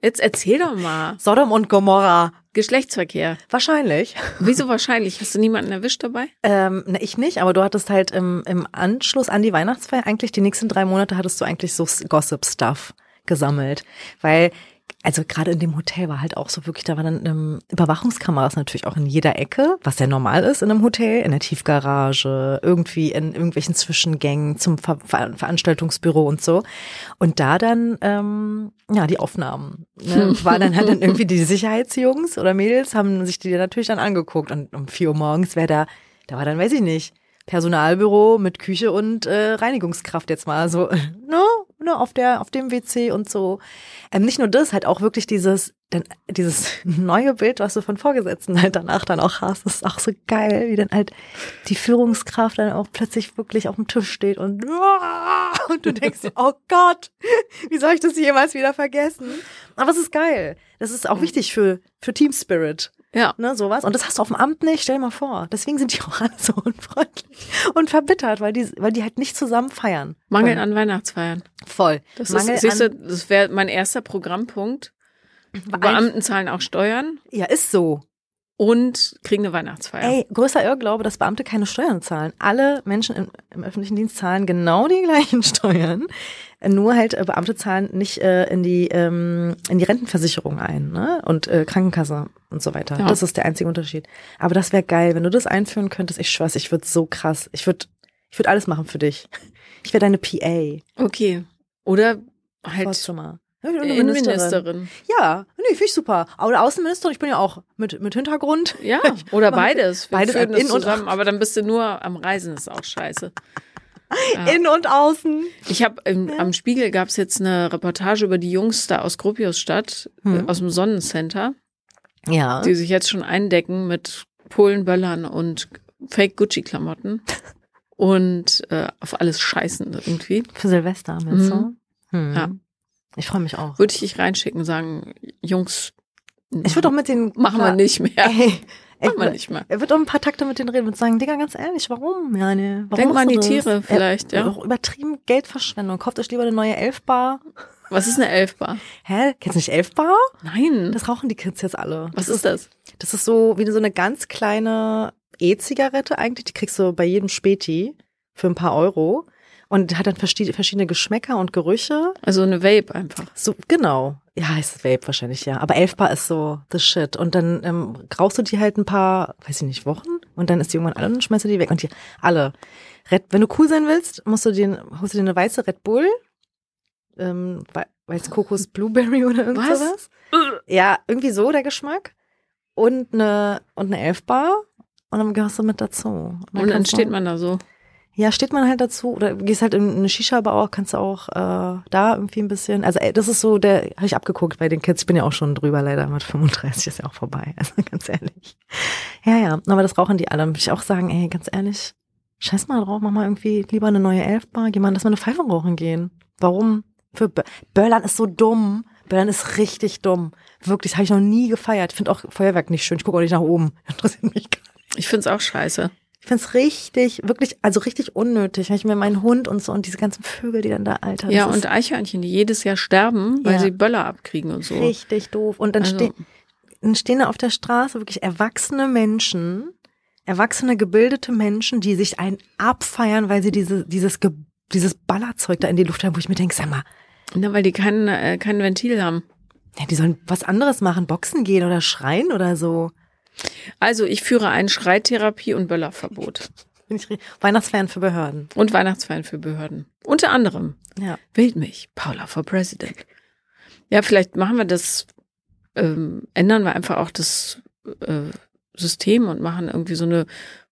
Jetzt erzähl doch mal. Sodom und Gomorra. Geschlechtsverkehr. Wahrscheinlich. Wieso wahrscheinlich? Hast du niemanden erwischt dabei? Ähm, ne, ich nicht, aber du hattest halt im, im Anschluss an die Weihnachtsfeier eigentlich die nächsten drei Monate hattest du eigentlich so Gossip-Stuff gesammelt. Weil, also gerade in dem Hotel war halt auch so wirklich, da waren dann ähm, Überwachungskameras natürlich auch in jeder Ecke, was ja normal ist in einem Hotel, in der Tiefgarage, irgendwie in irgendwelchen Zwischengängen zum Ver Ver Veranstaltungsbüro und so. Und da dann, ähm, ja, die Aufnahmen. Ne, war dann halt dann irgendwie die Sicherheitsjungs oder Mädels haben sich die natürlich dann angeguckt und um vier Uhr morgens wäre da, da war dann, weiß ich nicht, Personalbüro mit Küche und äh, Reinigungskraft jetzt mal so, ne, ne, auf der, auf dem WC und so. Ähm, nicht nur das, halt auch wirklich dieses, dann, dieses neue Bild, was du von Vorgesetzten halt danach dann auch hast, das ist auch so geil, wie dann halt die Führungskraft dann auch plötzlich wirklich auf dem Tisch steht und, und du denkst, oh Gott, wie soll ich das jemals wieder vergessen? Aber es ist geil. Das ist auch wichtig für, für Team Spirit Ja. ne, sowas. Und das hast du auf dem Amt nicht, stell dir mal vor. Deswegen sind die auch alle so unfreundlich und verbittert, weil die, weil die halt nicht zusammen feiern. Mangel an Weihnachtsfeiern. Voll. Das Mangel ist, siehst du, das wäre mein erster Programmpunkt. Beamten zahlen auch Steuern ja, ist so. Und kriegen eine Weihnachtsfeier. Ey, größter Irrglaube, dass Beamte keine Steuern zahlen. Alle Menschen im, im öffentlichen Dienst zahlen genau die gleichen Steuern. Nur halt äh, Beamte zahlen nicht äh, in die ähm, in die Rentenversicherung ein, ne? Und äh, Krankenkasse und so weiter. Ja. Das ist der einzige Unterschied. Aber das wäre geil, wenn du das einführen könntest. Ich schwör's, ich würde so krass. Ich würde ich würde alles machen für dich. Ich wäre deine PA. Okay. Oder halt Vorzimmer. Ja, eine Innenministerin. Ja, nee, finde ich super. Aber Außenministerin, ich bin ja auch mit, mit Hintergrund. Ja, oder beides. Wir Beides führen in und zusammen, aber dann bist du nur am Reisen, ist auch scheiße. Ja. Innen und außen. Ich habe am Spiegel gab es jetzt eine Reportage über die Jungs da aus Gropiusstadt, äh, aus dem Sonnencenter, Ja. die sich jetzt schon eindecken mit Polenböllern und Fake Gucci-Klamotten und äh, auf alles scheißen irgendwie. Für Silvester, meinst du? Hm. Ja. Ich freue mich auch. Würde ich dich reinschicken, sagen, Jungs, Ich würde auch mit den. machen wir nicht mehr. Ey, Machen wir ich- nicht mehr. Er wird auch ein paar Takte mit denen reden und sagen, Digga, ganz ehrlich, warum? Ja, ne, warum Denk mal an die das? Tiere vielleicht, ja. Auch übertrieben Geldverschwendung. Kauft euch lieber eine neue Elfbar. Was ist eine Elfbar? Hä? Kennst du nicht Elfbar? Nein. Das rauchen die Kids jetzt alle. Was ist das? Das ist so wie so eine ganz kleine E-Zigarette eigentlich. Die kriegst du bei jedem Späti für ein paar Euro. Und hat dann verschiedene, Geschmäcker und Gerüche. Also eine Vape einfach. So, genau. Ja, heißt Vape wahrscheinlich, ja. Aber Elfbar ist so the shit. Und dann ähm, rauchst du die halt ein paar, weiß ich nicht, Wochen und dann ist die irgendwann alle und dann schmeißt du die weg. Und die alle. Red, wenn du cool sein willst, musst du dir, holst du dir eine weiße Red Bull, ähm, wei- weiß Kokos Blueberry oder irgend Was? Ja, irgendwie so der Geschmack. Und eine, und eine Elfbar. Und dann gehörst du mit dazu. Und dann kannst du- steht man da so. Ja, steht man halt dazu oder gehst halt in eine Shisha-Bar auch, kannst du auch äh, da irgendwie ein bisschen, also ey, das ist so, der habe ich abgeguckt bei den Kids, ich bin ja auch schon drüber leider, mit 35 ist ja auch vorbei, also ganz ehrlich. Ja, ja, aber das rauchen die alle, würde ich auch sagen, ey, ganz ehrlich, scheiß mal drauf, mach mal irgendwie lieber eine neue Elfbar, geh mal, lass mal eine Pfeife rauchen gehen. Warum? Für Bö Böllern ist so dumm. Böllern ist richtig dumm. Wirklich, das habe ich noch nie gefeiert. Ich finde auch Feuerwerk nicht schön. Ich gucke auch nicht nach oben. Interessiert mich gar nicht. Ich find's auch scheiße. Ich find's richtig, wirklich, also richtig unnötig. Wenn ich mir meinen Hund und so und diese ganzen Vögel, die dann da alter. das Ja, und Eichhörnchen, die jedes Jahr sterben, weil Ja. sie Böller abkriegen und so. richtig doof. Und dann, Also- ste dann stehen da auf der Straße wirklich erwachsene Menschen, erwachsene, gebildete Menschen, die sich einen abfeiern, weil sie diese, dieses, Ge dieses Ballerzeug da in die Luft haben, wo ich mir denke, sag mal, Na, weil die kein, äh, kein Ventil haben. ja, die sollen was anderes machen, Boxen gehen oder schreien oder so. Also ich führe ein Schreitherapie- und Böllerverbot. Weihnachtsfan für Behörden. Und Weihnachtsfeiern für Behörden. Unter anderem Ja. wählt mich Paula for President. Ja, vielleicht machen wir das, ähm, ändern wir einfach auch das äh, System und machen irgendwie so eine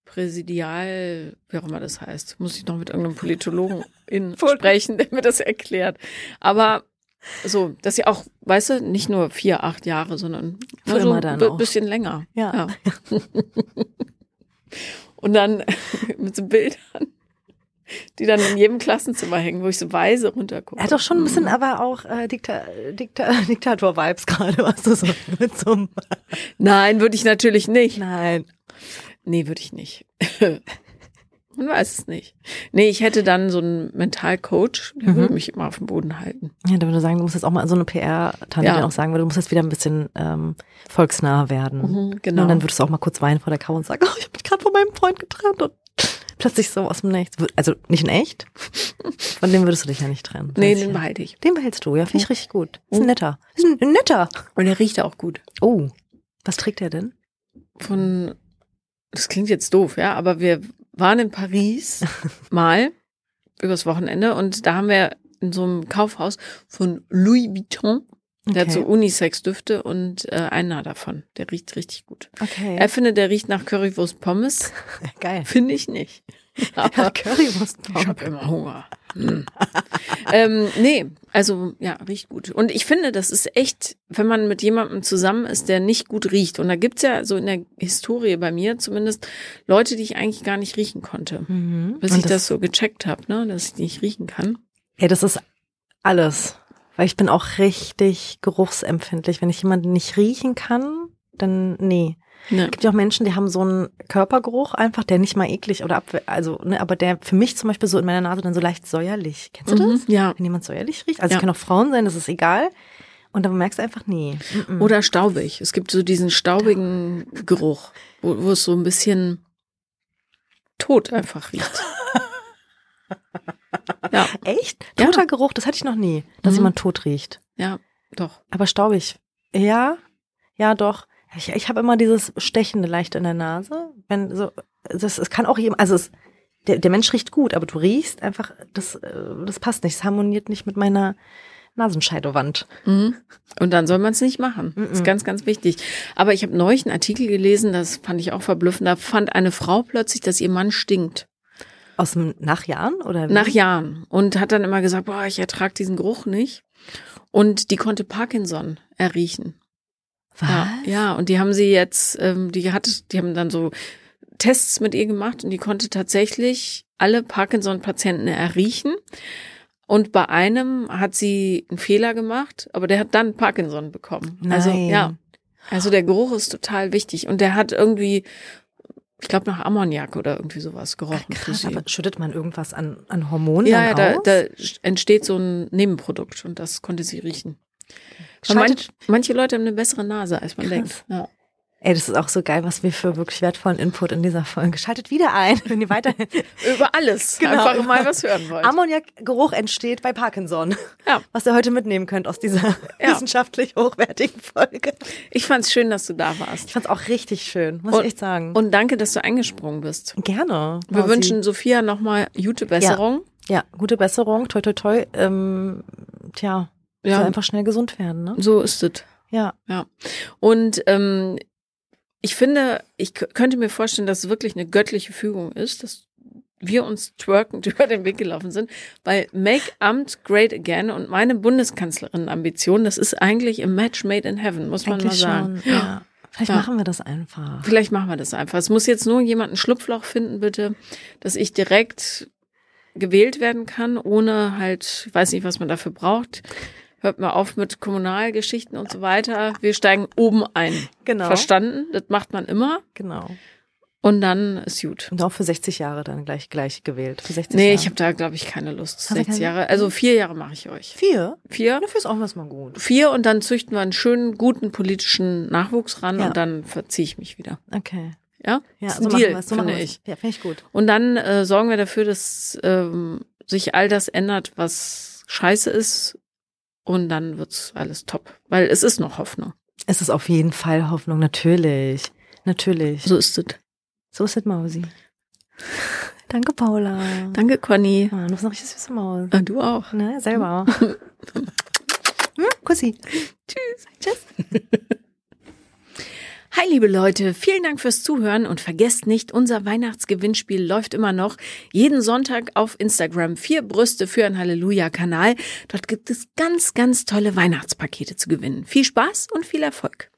Präsidial, wie auch immer das heißt. Muss ich noch mit irgendeinem Politologen in sprechen, der mir das erklärt. Aber so, dass sie auch, weißt du, nicht nur vier, acht Jahre, sondern Für ne, so ein auch. bisschen länger. Ja. Und dann mit so Bildern, die dann in jedem Klassenzimmer hängen, wo ich so weise runtergucke. Er hat doch schon ein bisschen aber auch äh, Dikta Dikta Diktator-Vibes gerade, was du so mit so Nein, würde ich natürlich nicht. Nein. Nee, würde ich nicht. Man weiß es nicht. Nee, ich hätte dann so einen Mentalcoach, der würde mich immer auf dem Boden halten. Ja, da würde ich sagen, du musst jetzt auch mal so eine PR-Tante, Ja. auch sagen würde, du musst jetzt wieder ein bisschen ähm, volksnah werden. Mhm, genau. Und dann würdest du auch mal kurz weinen vor der Kamera und sagen, oh, ich habe mich gerade von meinem Freund getrennt und plötzlich so aus dem Nichts. Also nicht in echt. Von dem würdest du dich ja nicht trennen. Nee, den behalte ich. Den behältst du, ja, finde ich richtig gut. Ist ein netter. Ist ein, netter. Und der riecht auch gut. Oh, was trägt er denn? Von, das klingt jetzt doof, ja, aber wir waren in Paris mal übers Wochenende und da haben wir in so einem Kaufhaus von Louis Vuitton, der hat Okay. so Unisex-Düfte und äh, einer davon, der riecht richtig gut. Okay. Er findet, der riecht nach Currywurst Pommes. Geil. Finde ich nicht. Aber Currywurst. ich habe immer Hunger. Hm. ähm, nee, also ja, riecht gut. Und ich finde, das ist echt, wenn man mit jemandem zusammen ist, der nicht gut riecht. Und da gibt's ja so in der Historie bei mir zumindest Leute, die ich eigentlich gar nicht riechen konnte. Mhm. Bis Und ich das so gecheckt habe, ne, dass ich nicht riechen kann. Ja, das ist alles. Weil ich bin auch richtig geruchsempfindlich. Wenn ich jemanden nicht riechen kann, dann nee. Ja. Es gibt ja auch Menschen, die haben so einen Körpergeruch einfach, der nicht mal eklig oder ab, also, ne, aber der für mich zum Beispiel so in meiner Nase dann so leicht säuerlich. Kennst du das? Mhm, ja. Wenn jemand säuerlich riecht? Also Ja. es können auch Frauen sein, das ist egal. Und dann merkst du einfach, nee. mm-mm. Oder staubig. Es gibt so diesen staubigen Geruch, wo, wo es so ein bisschen tot einfach riecht. ja, Echt? Ja. Toter Geruch, das hatte ich noch nie, dass Mhm. jemand tot riecht. ja, doch. Aber staubig. Ja, ja, doch. Ich, ich habe immer dieses stechende leichte in der Nase. Wenn so, das, es kann auch jemand, also es, der, der Mensch riecht gut, aber du riechst einfach, das, äh, das passt nicht. Es harmoniert nicht mit meiner Nasenscheidewand. Mhm. Und dann soll man es nicht machen. Das ist Mhm. ganz, ganz wichtig. Aber ich habe neulich einen Artikel gelesen, das fand ich auch verblüffend. Da fand eine Frau plötzlich, dass ihr Mann stinkt. Aus dem Nachjahren oder wie? Nach Jahren. Und hat dann immer gesagt, boah, ich ertrage diesen Geruch nicht. Und die konnte Parkinson erriechen. Was? Ja, ja, und die haben sie jetzt, ähm, die hat, die haben dann so Tests mit ihr gemacht und die konnte tatsächlich alle Parkinson-Patienten erriechen. Und bei einem hat sie einen Fehler gemacht, aber der hat dann Parkinson bekommen. Also Nein. ja, also der Geruch ist total wichtig und der hat irgendwie, ich glaube nach Ammoniak oder irgendwie sowas gerochen. Krass, aber schüttet man irgendwas an, an Hormonen ja, ja, dann da, aus? da entsteht so ein Nebenprodukt und das konnte sie riechen. Und manch, manche Leute haben eine bessere Nase, als man Krass. denkt. Ja. Ey, das ist auch so geil, was wir für wirklich wertvollen Input in dieser Folge. Schaltet wieder ein, wenn ihr weiterhin Über alles. Genau. Einfach mal was hören wollt. Ammoniakgeruch entsteht bei Parkinson. Ja. Was ihr heute mitnehmen könnt aus dieser Ja. wissenschaftlich hochwertigen Folge. Ich fand's schön, dass du da warst. Ich fand's auch richtig schön, muss Und- ich echt sagen. Und danke, dass du eingesprungen bist. Gerne. Wir Mausi. wünschen Sophia nochmal gute Besserung. Ja, gute Besserung. Toi, toi, toi. Ähm, tja, Ja. soll einfach schnell gesund werden, ne? So ist es. Ja. Ja. Und ähm, ich finde, ich könnte mir vorstellen, dass es wirklich eine göttliche Fügung ist, dass wir uns twerkend über den Weg gelaufen sind, weil Make Amt Great Again und meine Bundeskanzlerin-Ambition, das ist eigentlich a match made in heaven, muss man Eigentlich mal sagen. schon. Ja. Vielleicht Ja. machen wir das einfach. Vielleicht machen wir das einfach. Es muss jetzt nur jemand ein Schlupfloch finden, bitte, dass ich direkt gewählt werden kann, ohne halt, ich weiß nicht, was man dafür braucht. Hört mal auf mit Kommunalgeschichten und so weiter. Wir steigen oben ein. Genau. Verstanden? Das macht man immer. Genau. Und dann ist gut. Und auch für 60 Jahre dann gleich gleich gewählt. Für 60 Nee, Jahre. ich habe da, glaube ich, keine Lust. Du 60 keine- Jahre. Also vier Jahre mache ich euch. vier. Vier? Dafür ist auch was mal gut. Vier und dann züchten wir einen schönen, guten politischen Nachwuchs ran Ja. und dann verziehe ich mich wieder. Okay. Ja? Ja, so Deal, machen wir es. So finde machen wir's. ich. Ja, finde ich gut. Und dann äh, sorgen wir dafür, dass ähm, sich all das ändert, was scheiße ist. Und dann wird's alles top. Weil es ist noch Hoffnung. Es ist auf jeden Fall Hoffnung, natürlich. Natürlich. So ist es. So ist es, Mausi. Danke, Paula. Danke, Conny. Ah, du bist noch richtig süße Maus. Äh, Du auch. Ne, selber. hm, Kussi. Tschüss. Tschüss. Hi, liebe Leute. Vielen Dank fürs Zuhören und vergesst nicht, unser Weihnachtsgewinnspiel läuft immer noch. Jeden Sonntag auf Instagram. Vier Brüste für ein Halleluja-Kanal. Dort gibt es ganz, ganz tolle Weihnachtspakete zu gewinnen. Viel Spaß und viel Erfolg.